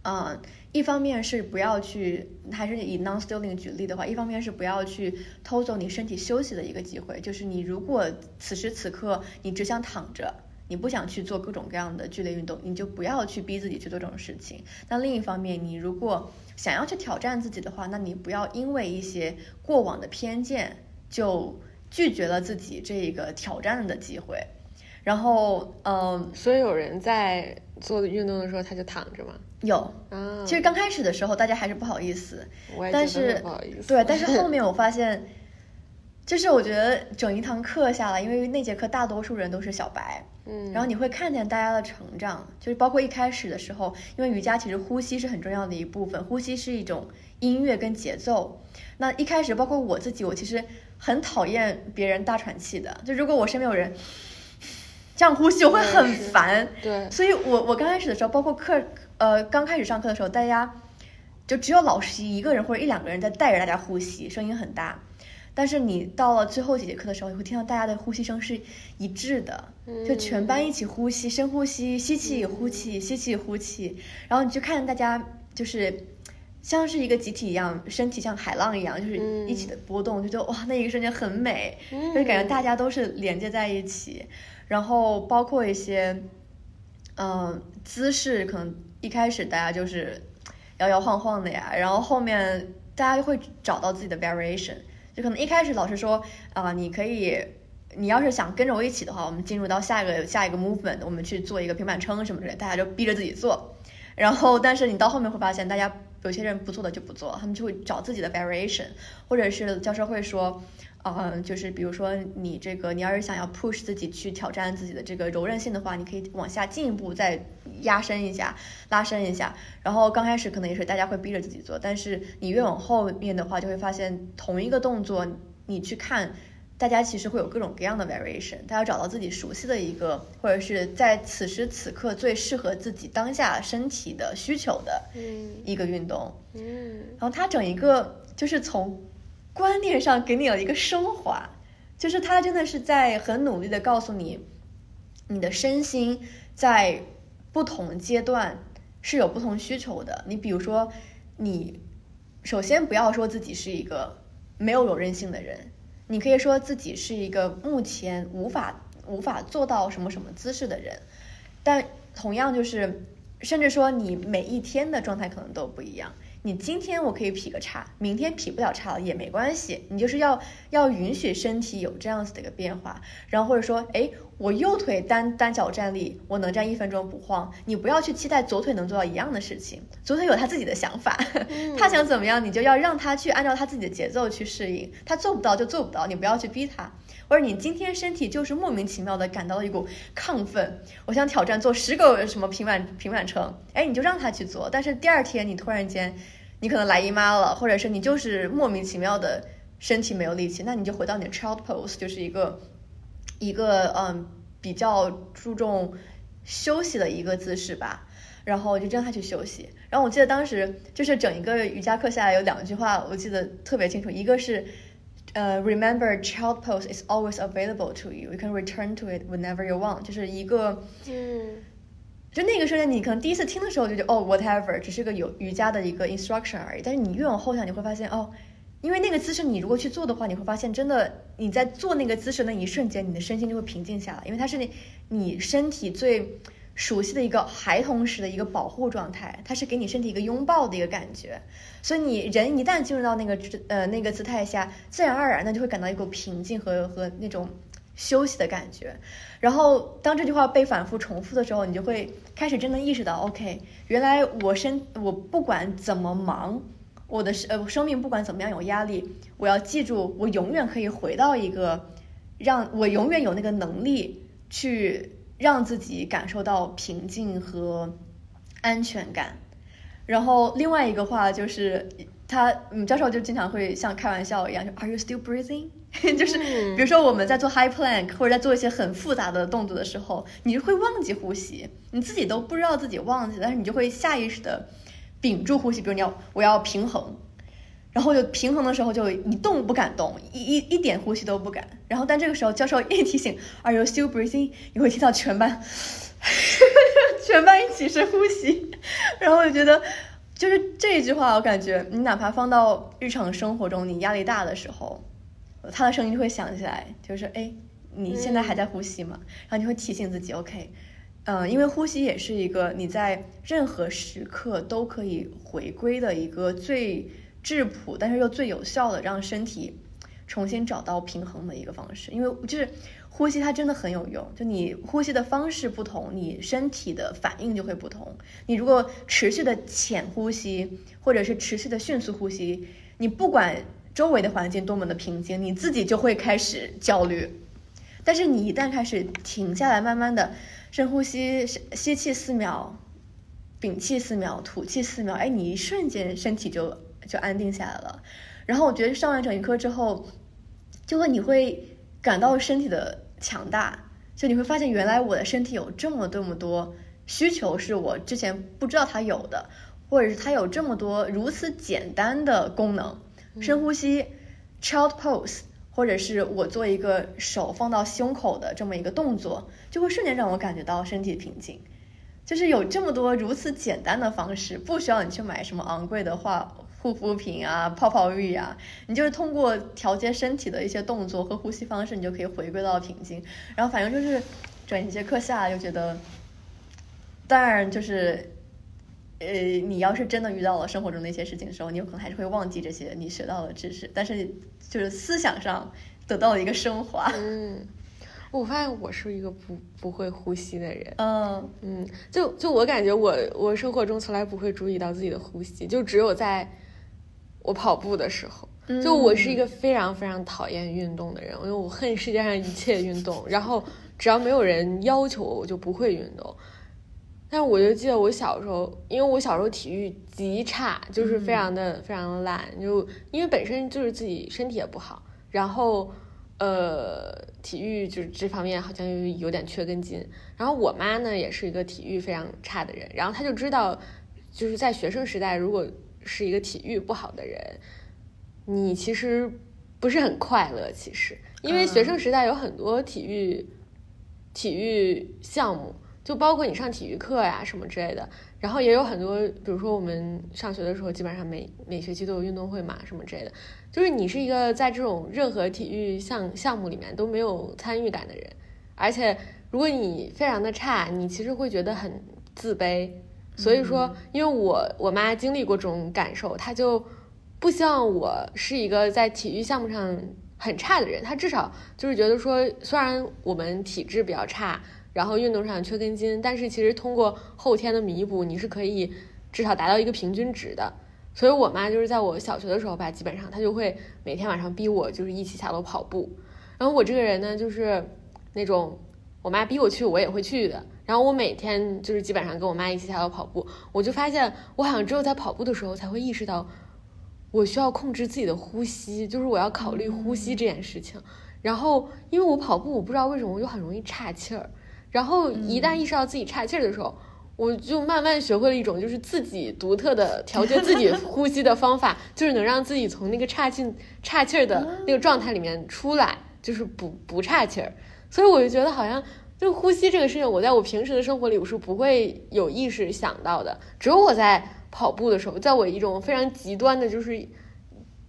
嗯，一方面是不要去，还是以 non stealing 举例的话，一方面是不要去偷走你身体休息的一个机会。就是你如果此时此刻你只想躺着，你不想去做各种各样的剧烈运动，你就不要去逼自己去做这种事情。那另一方面，你如果想要去挑战自己的话，那你不要因为一些过往的偏见就拒绝了自己这个挑战的机会。然后，嗯，所以有人在做运动的时候他就躺着嘛？有啊，其实刚开始的时候大家还是不好意思，但是对，但是后 面我发现，就是我觉得整一堂课下来，因为那节课大多数人都是小白，嗯，然后你会看见大家的成长，就是包括一开始的时候，因为瑜伽其实呼吸是很重要的一部分，呼吸是一种音乐跟节奏。那一开始包括我自己，我其实很讨厌别人大喘气的，就如果我身边有人这样呼吸，我会很烦，对，所以我我刚开始的时候，包括课。呃，刚开始上课的时候，大家就只有老师一个人或者一两个人在带着大家呼吸，声音很大。但是你到了最后几节课的时候，你会听到大家的呼吸声是一致的，就全班一起呼吸，深呼吸，吸气呼气，吸气呼气。然后你去看大家就是像是一个集体一样，身体像海浪一样，就是一起的波动，就觉得哇，那一个瞬间很美，就是感觉大家都是连接在一起。然后包括一些，嗯，姿势，可能一开始大家就是摇摇晃晃的呀，然后后面大家就会找到自己的 variation。就可能一开始老师说啊，你可以，你要是想跟着我一起的话，我们进入到下一个下一个 movement，我们去做一个平板撑什么之类，大家就逼着自己做。然后，但是你到后面会发现，大家有些人不做的就不做，他们就会找自己的 variation，或者是教授会说，嗯，就是比如说你这个，你要是想要 push 自己去挑战自己的这个柔韧性的话，你可以往下进一步再压伸一下，拉伸一下。然后刚开始可能也是大家会逼着自己做，但是你越往后面的话，就会发现同一个动作，你去看。大家其实会有各种各样的 variation，大家找到自己熟悉的一个，或者是在此时此刻最适合自己当下身体的需求的一个运动。嗯，然后它整一个就是从观念上给你了一个升华，就是他真的是在很努力的告诉你，你的身心在不同阶段是有不同需求的。你比如说，你首先不要说自己是一个没有柔韧性的人。你可以说自己是一个目前无法无法做到什么什么姿势的人，但同样就是，甚至说你每一天的状态可能都不一样。你今天我可以劈个叉，明天劈不了叉了也没关系。你就是要要允许身体有这样子的一个变化，然后或者说，哎，我右腿单单脚站立，我能站一分钟不晃。你不要去期待左腿能做到一样的事情，左腿有他自己的想法，他想怎么样，你就要让他去按照他自己的节奏去适应。他做不到就做不到，你不要去逼他。或者你今天身体就是莫名其妙的感到了一股亢奋，我想挑战做十个什么平板平板撑，哎，你就让他去做。但是第二天你突然间，你可能来姨妈了，或者是你就是莫名其妙的身体没有力气，那你就回到你的 child pose，就是一个一个嗯比较注重休息的一个姿势吧。然后我就让他去休息。然后我记得当时就是整一个瑜伽课下来有两句话，我记得特别清楚，一个是。呃，remember child pose is always available to you. You can return to it whenever you want. 就是一个，嗯，就那个瞬间，你可能第一次听的时候就觉得哦，whatever，只是个有瑜伽的一个 instruction 而已。但是你越往后想，你会发现哦，因为那个姿势，你如果去做的话，你会发现真的你在做那个姿势那一瞬间，你的身心就会平静下来，因为它是你你身体最。熟悉的一个孩童时的一个保护状态，它是给你身体一个拥抱的一个感觉，所以你人一旦进入到那个呃那个姿态下，自然而然的就会感到一股平静和和那种休息的感觉。然后当这句话被反复重复的时候，你就会开始真的意识到，OK，原来我身我不管怎么忙，我的生呃生命不管怎么样有压力，我要记住，我永远可以回到一个让我永远有那个能力去。让自己感受到平静和安全感，然后另外一个话就是他，嗯，教授就经常会像开玩笑一样，就 Are you still breathing？就是比如说我们在做 high plank 或者在做一些很复杂的动作的时候，你就会忘记呼吸，你自己都不知道自己忘记，但是你就会下意识的屏住呼吸，比如你要我要平衡。然后就平衡的时候就一动不敢动，一一一点呼吸都不敢。然后但这个时候教授一提醒，Are you still breathing？你会听到全班，全班一起深呼吸。然后我就觉得，就是这一句话，我感觉你哪怕放到日常生活中，你压力大的时候，他的声音就会响起来，就是哎，你现在还在呼吸吗？然后你会提醒自己，OK，嗯，因为呼吸也是一个你在任何时刻都可以回归的一个最。质朴，但是又最有效的让身体重新找到平衡的一个方式，因为就是呼吸它真的很有用。就你呼吸的方式不同，你身体的反应就会不同。你如果持续的浅呼吸，或者是持续的迅速呼吸，你不管周围的环境多么的平静，你自己就会开始焦虑。但是你一旦开始停下来，慢慢的深呼吸，吸气四秒，屏气四秒，吐气四秒，哎，你一瞬间身体就。就安定下来了，然后我觉得上完整一课之后，就会你会感到身体的强大，就你会发现原来我的身体有这么这么多需求是我之前不知道它有的，或者是它有这么多如此简单的功能，深呼吸，child pose，或者是我做一个手放到胸口的这么一个动作，就会瞬间让我感觉到身体平静。就是有这么多如此简单的方式，不需要你去买什么昂贵的化护肤品啊、泡泡浴啊，你就是通过调节身体的一些动作和呼吸方式，你就可以回归到平静。然后反正就是整节课下来就觉得，当然就是。呃，你要是真的遇到了生活中的一些事情的时候，你有可能还是会忘记这些你学到的知识，但是就是思想上得到了一个升华。嗯，我发现我是一个不不会呼吸的人。嗯嗯，就就我感觉我我生活中从来不会注意到自己的呼吸，就只有在我跑步的时候。就我是一个非常非常讨厌运动的人，因为我恨世界上一切运动，然后只要没有人要求我，我就不会运动。但是我就记得我小时候，因为我小时候体育极差，就是非常的、非常的烂，就因为本身就是自己身体也不好，然后呃，体育就是这方面好像有有点缺根筋。然后我妈呢也是一个体育非常差的人，然后她就知道，就是在学生时代，如果是一个体育不好的人，你其实不是很快乐。其实，因为学生时代有很多体育、体育项目。就包括你上体育课呀什么之类的，然后也有很多，比如说我们上学的时候，基本上每每学期都有运动会嘛，什么之类的。就是你是一个在这种任何体育项项目里面都没有参与感的人，而且如果你非常的差，你其实会觉得很自卑。所以说，因为我我妈经历过这种感受，她就不希望我是一个在体育项目上很差的人。她至少就是觉得说，虽然我们体质比较差。然后运动上缺根筋，但是其实通过后天的弥补，你是可以至少达到一个平均值的。所以我妈就是在我小学的时候吧，基本上她就会每天晚上逼我就是一起下楼跑步。然后我这个人呢，就是那种我妈逼我去，我也会去的。然后我每天就是基本上跟我妈一起下楼跑步，我就发现我好像只有在跑步的时候才会意识到我需要控制自己的呼吸，就是我要考虑呼吸这件事情。然后因为我跑步，我不知道为什么我就很容易岔气儿。然后一旦意识到自己岔气儿的时候，我就慢慢学会了一种就是自己独特的调节自己呼吸的方法，就是能让自己从那个岔气岔气儿的那个状态里面出来，就是不不岔气儿。所以我就觉得好像就呼吸这个事情，我在我平时的生活里我是不会有意识想到的，只有我在跑步的时候，在我一种非常极端的就是。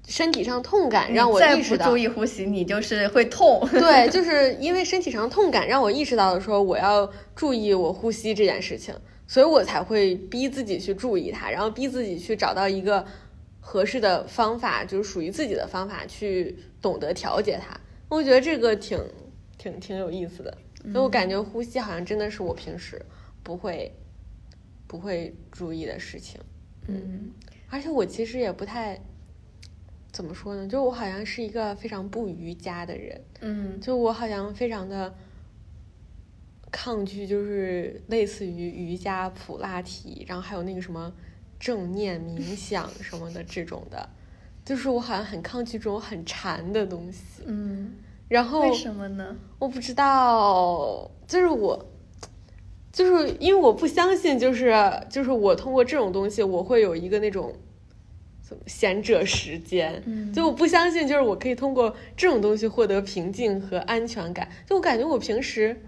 身体上痛感让我意识到，注意呼吸，你就是会痛。对，就是因为身体上痛感让我意识到了说我要注意我呼吸这件事情，所以我才会逼自己去注意它，然后逼自己去找到一个合适的方法，就是属于自己的方法去懂得调节它。我觉得这个挺挺挺有意思的，所以我感觉呼吸好像真的是我平时不会不会注意的事情。嗯，而且我其实也不太。怎么说呢？就我好像是一个非常不瑜伽的人，嗯，就我好像非常的抗拒，就是类似于瑜伽、普拉提，然后还有那个什么正念冥想什么的这种的，就是我好像很抗拒这种很禅的东西，嗯，然后为什么呢？我不知道，就是我，就是因为我不相信，就是就是我通过这种东西，我会有一个那种。闲者时间，就我不相信，就是我可以通过这种东西获得平静和安全感。就我感觉我平时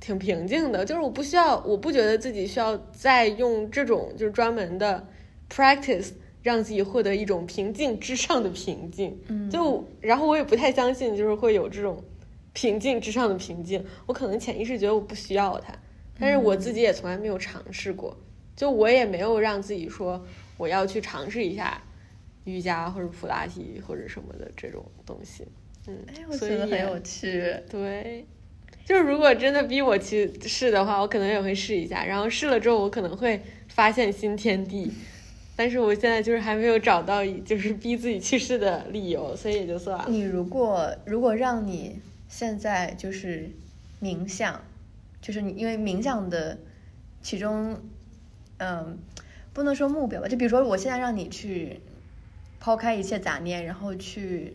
挺平静的，就是我不需要，我不觉得自己需要再用这种就是专门的 practice 让自己获得一种平静之上的平静。就然后我也不太相信，就是会有这种平静之上的平静。我可能潜意识觉得我不需要它，但是我自己也从来没有尝试过。就我也没有让自己说。我要去尝试一下瑜伽或者普拉提或者什么的这种东西，嗯，哎，我觉得很有趣。对，就是如果真的逼我去试的话，我可能也会试一下。然后试了之后，我可能会发现新天地。但是我现在就是还没有找到就是逼自己去试的理由，所以也就算了。你如果如果让你现在就是冥想，就是你因为冥想的其中，嗯。不能说目标吧，就比如说，我现在让你去抛开一切杂念，然后去，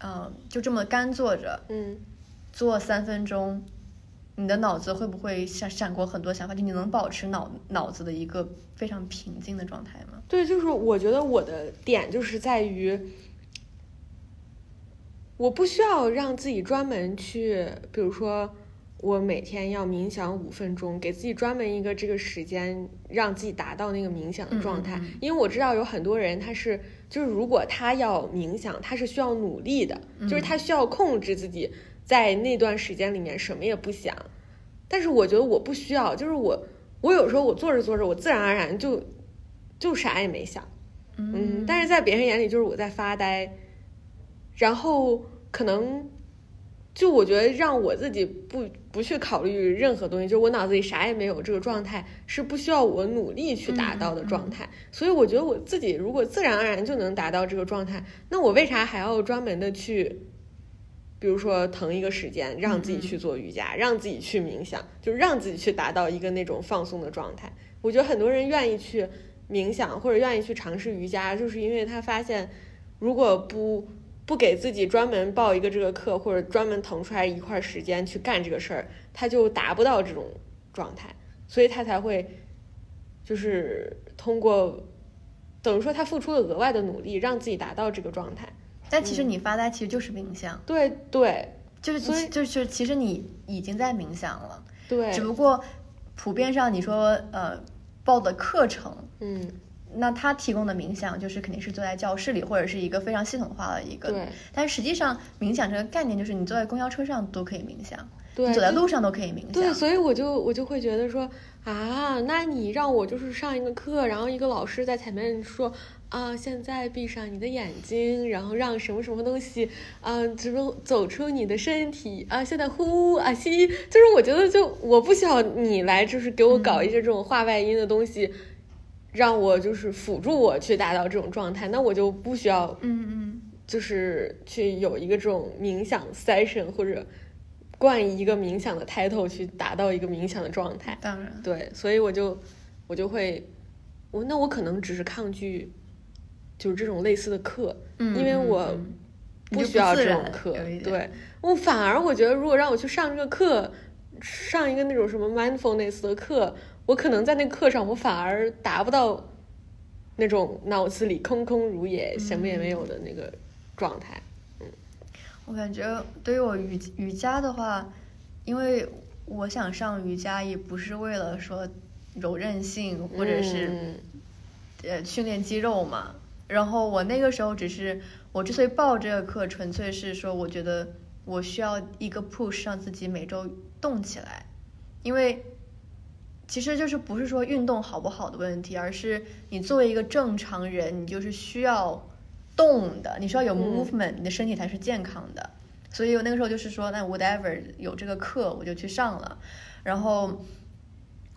嗯，就这么干坐着，嗯，做三分钟，你的脑子会不会闪闪过很多想法？就你能保持脑脑子的一个非常平静的状态吗？对，就是我觉得我的点就是在于，我不需要让自己专门去，比如说我每天要冥想五分钟，给自己专门一个这个时间，让自己达到那个冥想的状态。嗯嗯嗯因为我知道有很多人他是，就是如果他要冥想，他是需要努力的，就是他需要控制自己在那段时间里面什么也不想。但是我觉得我不需要，就是我我有时候我做着做着，我自然而然就就啥也没想。嗯，但是在别人眼里就是我在发呆，然后可能就我觉得让我自己不不去考虑任何东西，就是我脑子里啥也没有，这个状态是不需要我努力去达到的状态。所以我觉得我自己如果自然而然就能达到这个状态，那我为啥还要专门的去？比如说腾一个时间让自己去做瑜伽，让自己去冥想，就让自己去达到一个那种放松的状态。我觉得很多人愿意去冥想或者愿意去尝试瑜伽，就是因为他发现，如果不不给自己专门报一个这个课，或者专门腾出来一块时间去干这个事儿，他就达不到这种状态，所以他才会就是通过等于说他付出了额外的努力，让自己达到这个状态。但其实你发呆其实就是冥想，对对就是所以就是其实你已经在冥想了，对，只不过普遍上你说呃报的课程，嗯，那他提供的冥想就是肯定是坐在教室里或者是一个非常系统化的一个，对但实际上冥想这个概念就是你坐在公交车上都可以冥想，对，你走在路上都可以冥想对，所以我就我就会觉得说啊，那你让我就是上一个课，然后一个老师在前面说啊，现在闭上你的眼睛，然后让什么什么东西啊，只能走出你的身体啊，现在呼啊吸，就是我觉得就我不需要你来就是给我搞一些这种话外音的东西。让我就是辅助我去达到这种状态，那我就不需要嗯嗯，就是去有一个这种冥想 session 或者冠以一个冥想的 title 去达到一个冥想的状态。当然，对，所以我就我就会，我那我可能只是抗拒，就是这种类似的课，嗯因为嗯我不需要这种课对我反而我觉得，如果让我去上这个课，上一个那种什么 mindfulness 的课，我可能在那课上我反而达不到那种脑子里空空如也、什么也没有的那个状态。嗯我感觉对于我瑜瑜伽的话，因为我想上瑜伽也不是为了说柔韧性或者是、嗯呃训练肌肉嘛。然后我那个时候只是我之所以报这个课，纯粹是说我觉得我需要一个 push 让自己每周动起来，因为其实就是不是说运动好不好的问题，而是你作为一个正常人，你就是需要动的，你需要有嗯。movement，、你的身体才是健康的。所以我那个时候就是说，那 whatever 有这个课我就去上了，然后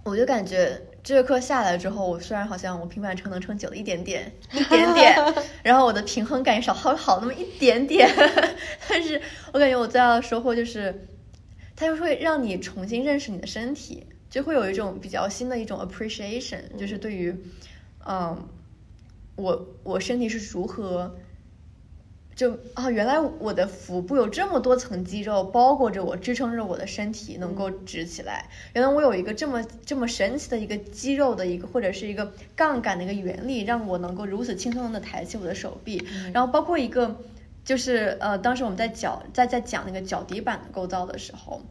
我就感觉这个课下来之后，我虽然好像我平板撑能撑久了一点点，一点点，然后我的平衡感也少好好那么一点点，但是我感觉我最大的收获就是，它就会让你重新认识你的身体，就会有一种比较新的一种 appreciation，就是对于，嗯，我我身体是如何。就啊，原来我的腹部有这么多层肌肉包裹着我，支撑着我的身体能够直起来。原来我有一个这么这么神奇的一个肌肉的一个或者是一个杠杆的一个原理，让我能够如此轻松的抬起我的手臂。然后包括一个就是呃，当时我们在脚在在讲那个脚底板的构造的时候，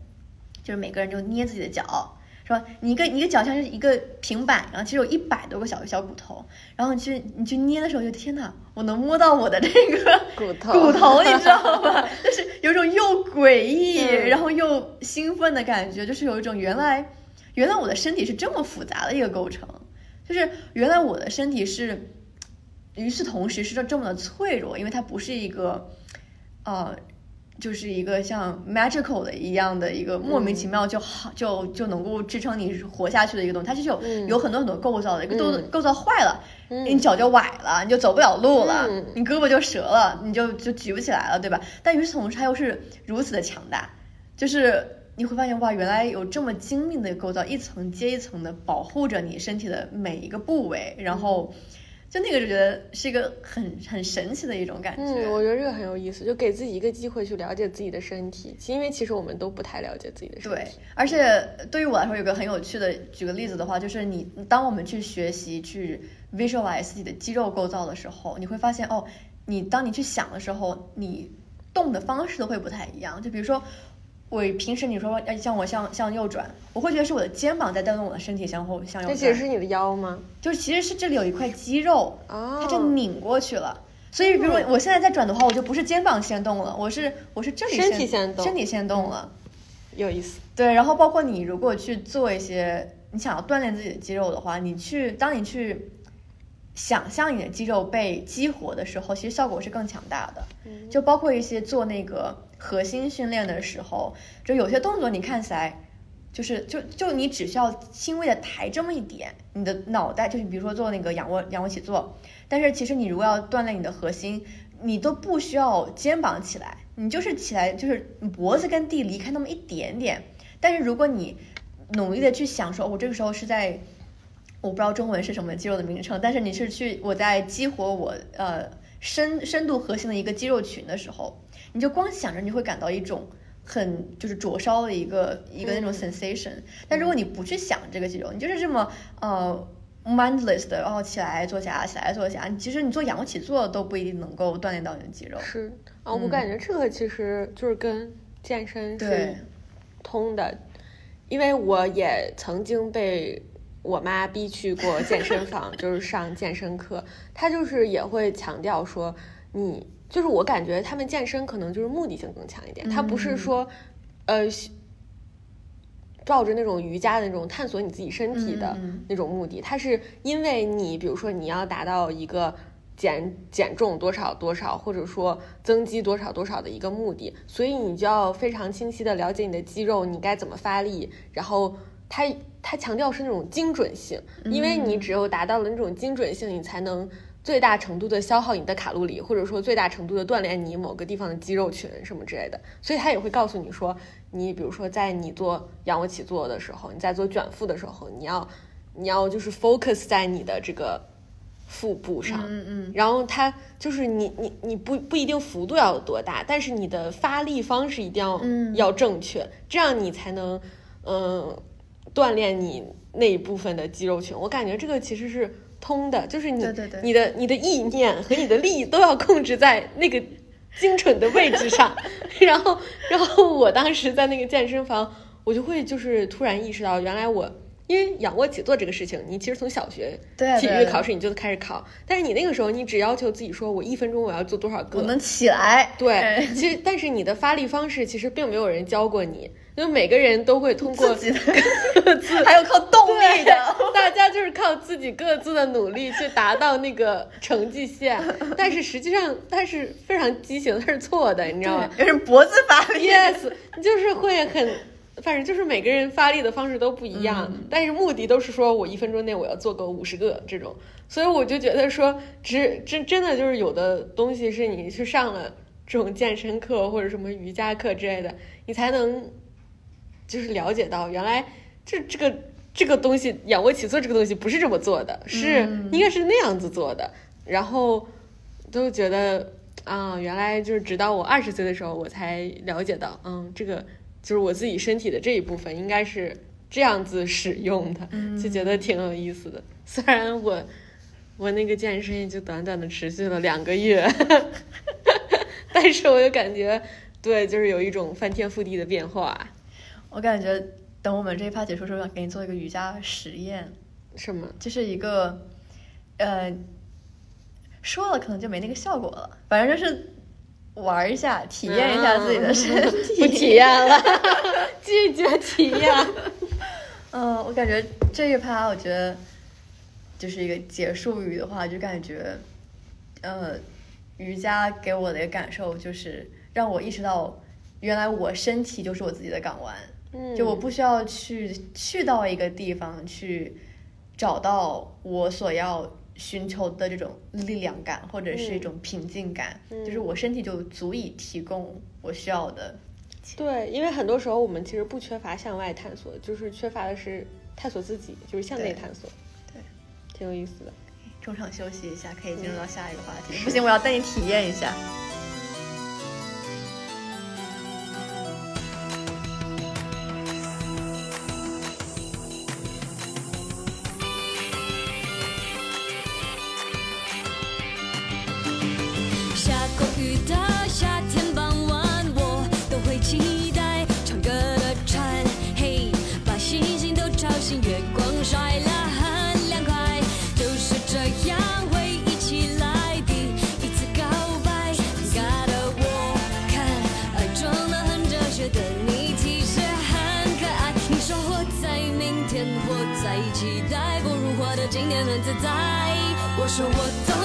就是每个人就捏自己的脚。是吧？你一个你一个脚像是一个平板，然后其实有一百多个小小骨头，然后你去你去捏的时候，就天哪，我能摸到我的这个骨头骨头，你知道吗？就是有一种又诡异，嗯然后又兴奋的感觉，就是有一种原来原来我的身体是这么复杂的一个构成，就是原来我的身体是与此同时是这么的脆弱，因为它不是一个呃。就是一个像 magical 的一样的一个莫名其妙就好、就就能够支撑你活下去的一个东西，它就是有、嗯。有很多很多构造的，一个构、嗯。构造坏了，嗯。你脚就崴了，你就走不了路了，嗯。你胳膊就折了，你就就举不起来了，对吧？但与此同时，它又是如此的强大，就是你会发现哇，原来有这么精密的构造，一层接一层的保护着你身体的每一个部位，然后就那个就觉得是一个很很神奇的一种感觉。嗯，我觉得这个很有意思，就给自己一个机会去了解自己的身体，其因为其实我们都不太了解自己的身体对。，而且对于我来说，有个很有趣的，举个例子的话，就是你当我们去学习去 visualize 自己的肌肉构造的时候，你会发现哦，你当你去想的时候，你动的方式都会不太一样。就比如说，我平时你说要向我向向右转，我会觉得是我的肩膀在带动我的身体向后向右这转。其实是你的腰吗？就是其实是这里有一块肌肉，哦，它就拧过去了。所以，比如说我现在在转的话，我就不是肩膀先动了，我是我是这里身体先动身体先动了。有意思。对，然后包括你如果去做一些你想要锻炼自己的肌肉的话，你去当你去想象你的肌肉被激活的时候，其实效果是更强大的。嗯就包括一些做那个核心训练的时候，就有些动作你看起来就是就就你只需要轻微的抬这么一点，你的脑袋就是比如说做那个仰卧仰卧起坐，但是其实你如果要锻炼你的核心，你都不需要肩膀起来，你就是起来就是脖子跟地离开那么一点点。但是如果你努力的去想说，我这个时候是在，我不知道中文是什么肌肉的名称，但是你是去我在激活我呃深深度核心的一个肌肉群的时候，你就光想着你会感到一种很就是灼烧的一个一个那种嗯 sensation。但如果你不去想这个肌肉，你就是这么呃 mindless 的，然后起来做夹，起来做夹，你其实你做仰卧起坐都不一定能够锻炼到你的肌肉。是啊，我嗯感觉这个其实就是跟健身是通的，因为我也曾经被我妈逼去过健身房，就是上健身课，她就是也会强调说，你就是我感觉他们健身可能就是目的性更强一点，他不是嗯说，呃。抱着那种瑜伽的那种探索你自己身体的那种目的，他是因为你，比如说你要达到一个减减重多少多少，或者说增肌多少多少的一个目的，所以你就要非常清晰的了解你的肌肉，你该怎么发力，然后他他强调是那种精准性，因为你只有达到了那种精准性，你才能最大程度的消耗你的卡路里，或者说最大程度的锻炼你某个地方的肌肉群什么之类的，所以他也会告诉你说，你比如说在你做仰卧起坐的时候，你在做卷腹的时候，你要你要就是 focus 在你的这个腹部上，嗯嗯然后它就是你你你不不一定幅度要有多大，但是你的发力方式一定要、嗯。要正确，这样你才能嗯、锻炼你那一部分的肌肉群。我感觉这个其实是通的，就是你你的你的意念和你的力都要控制在那个精准的位置上。然后然后我当时在那个健身房，我就会就是突然意识到，原来我。因为仰卧起坐这个事情，你其实从小学体育考试你就开始考，但是你那个时候你只要求自己说，我一分钟我要做多少个，我能起来。对，其实但是你的发力方式其实并没有人教过你，因为每个人都会通过自己的 自还有靠动力的。大家就是靠自己各自的努力去达到那个成绩线，但是实际上它是非常畸形，它是错的，你知道吗有人脖子发力。？Yes，你就是会很，反正就是每个人发力的方式都不一样，嗯。但是目的都是说我一分钟内我要做够五十个这种，所以我就觉得说，只真真的就是有的东西是你去上了这种健身课或者什么瑜伽课之类的，你才能就是了解到原来这这个这个东西仰卧起坐这个东西不是这么做的，是嗯应该是那样子做的，然后都觉得啊，原来就是直到我二十岁的时候，我才了解到，嗯，这个就是我自己身体的这一部分应该是这样子使用的，就觉得挺有意思的。虽然我我那个健身也就短短的持续了两个月，但是我就感觉，对，就是有一种翻天覆地的变化。我感觉等我们这一趴结束之后，想给你做一个瑜伽实验，什么？就是一个，呃，说了可能就没那个效果了，反正就是玩一下，体验一下自己的身体。不体验了，拒绝体验。嗯，我感觉这一趴，我觉得就是一个结束语的话，就感觉，呃，瑜伽给我的一个感受就是让我意识到，原来我身体就是我自己的港湾。嗯，就我不需要去去到一个地方去找到我所要寻求的这种力量感，或者是一种平静感，就是我身体就足以提供我需要的。对，因为很多时候我们其实不缺乏向外探索，就是缺乏的是探索自己，就是向内探索。对，挺有意思的。中场休息一下，可以进入到下一个话题。不行，我要带你体验一下。不能自在。我说我懂。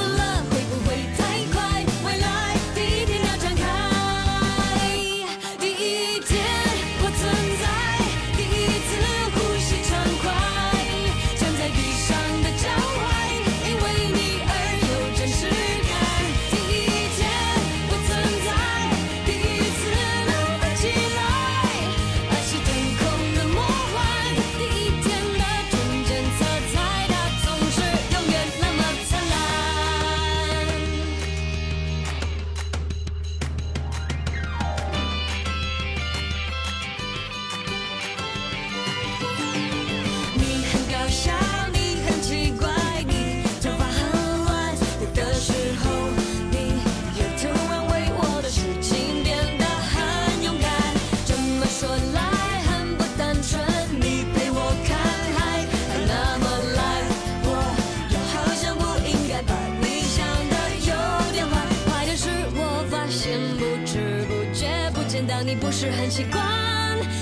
是很习惯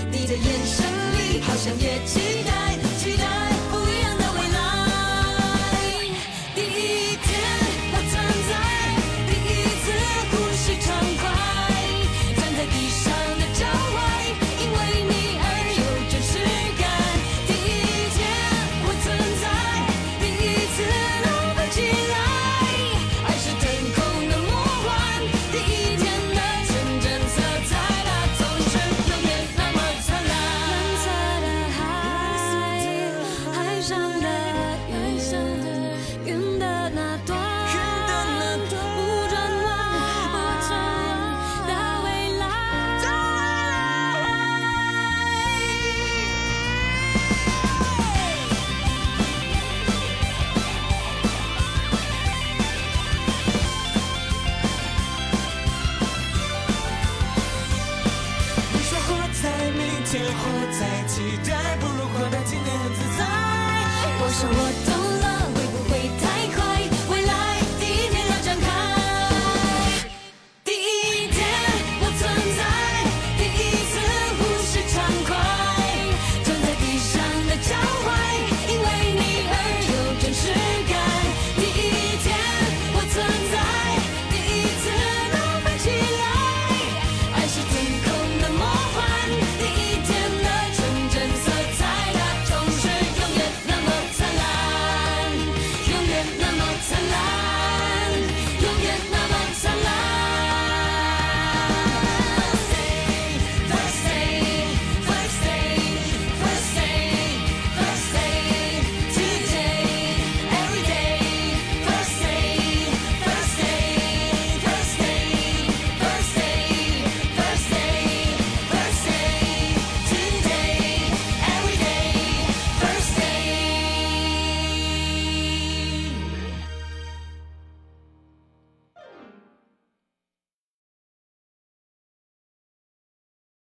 你的眼神里好像也期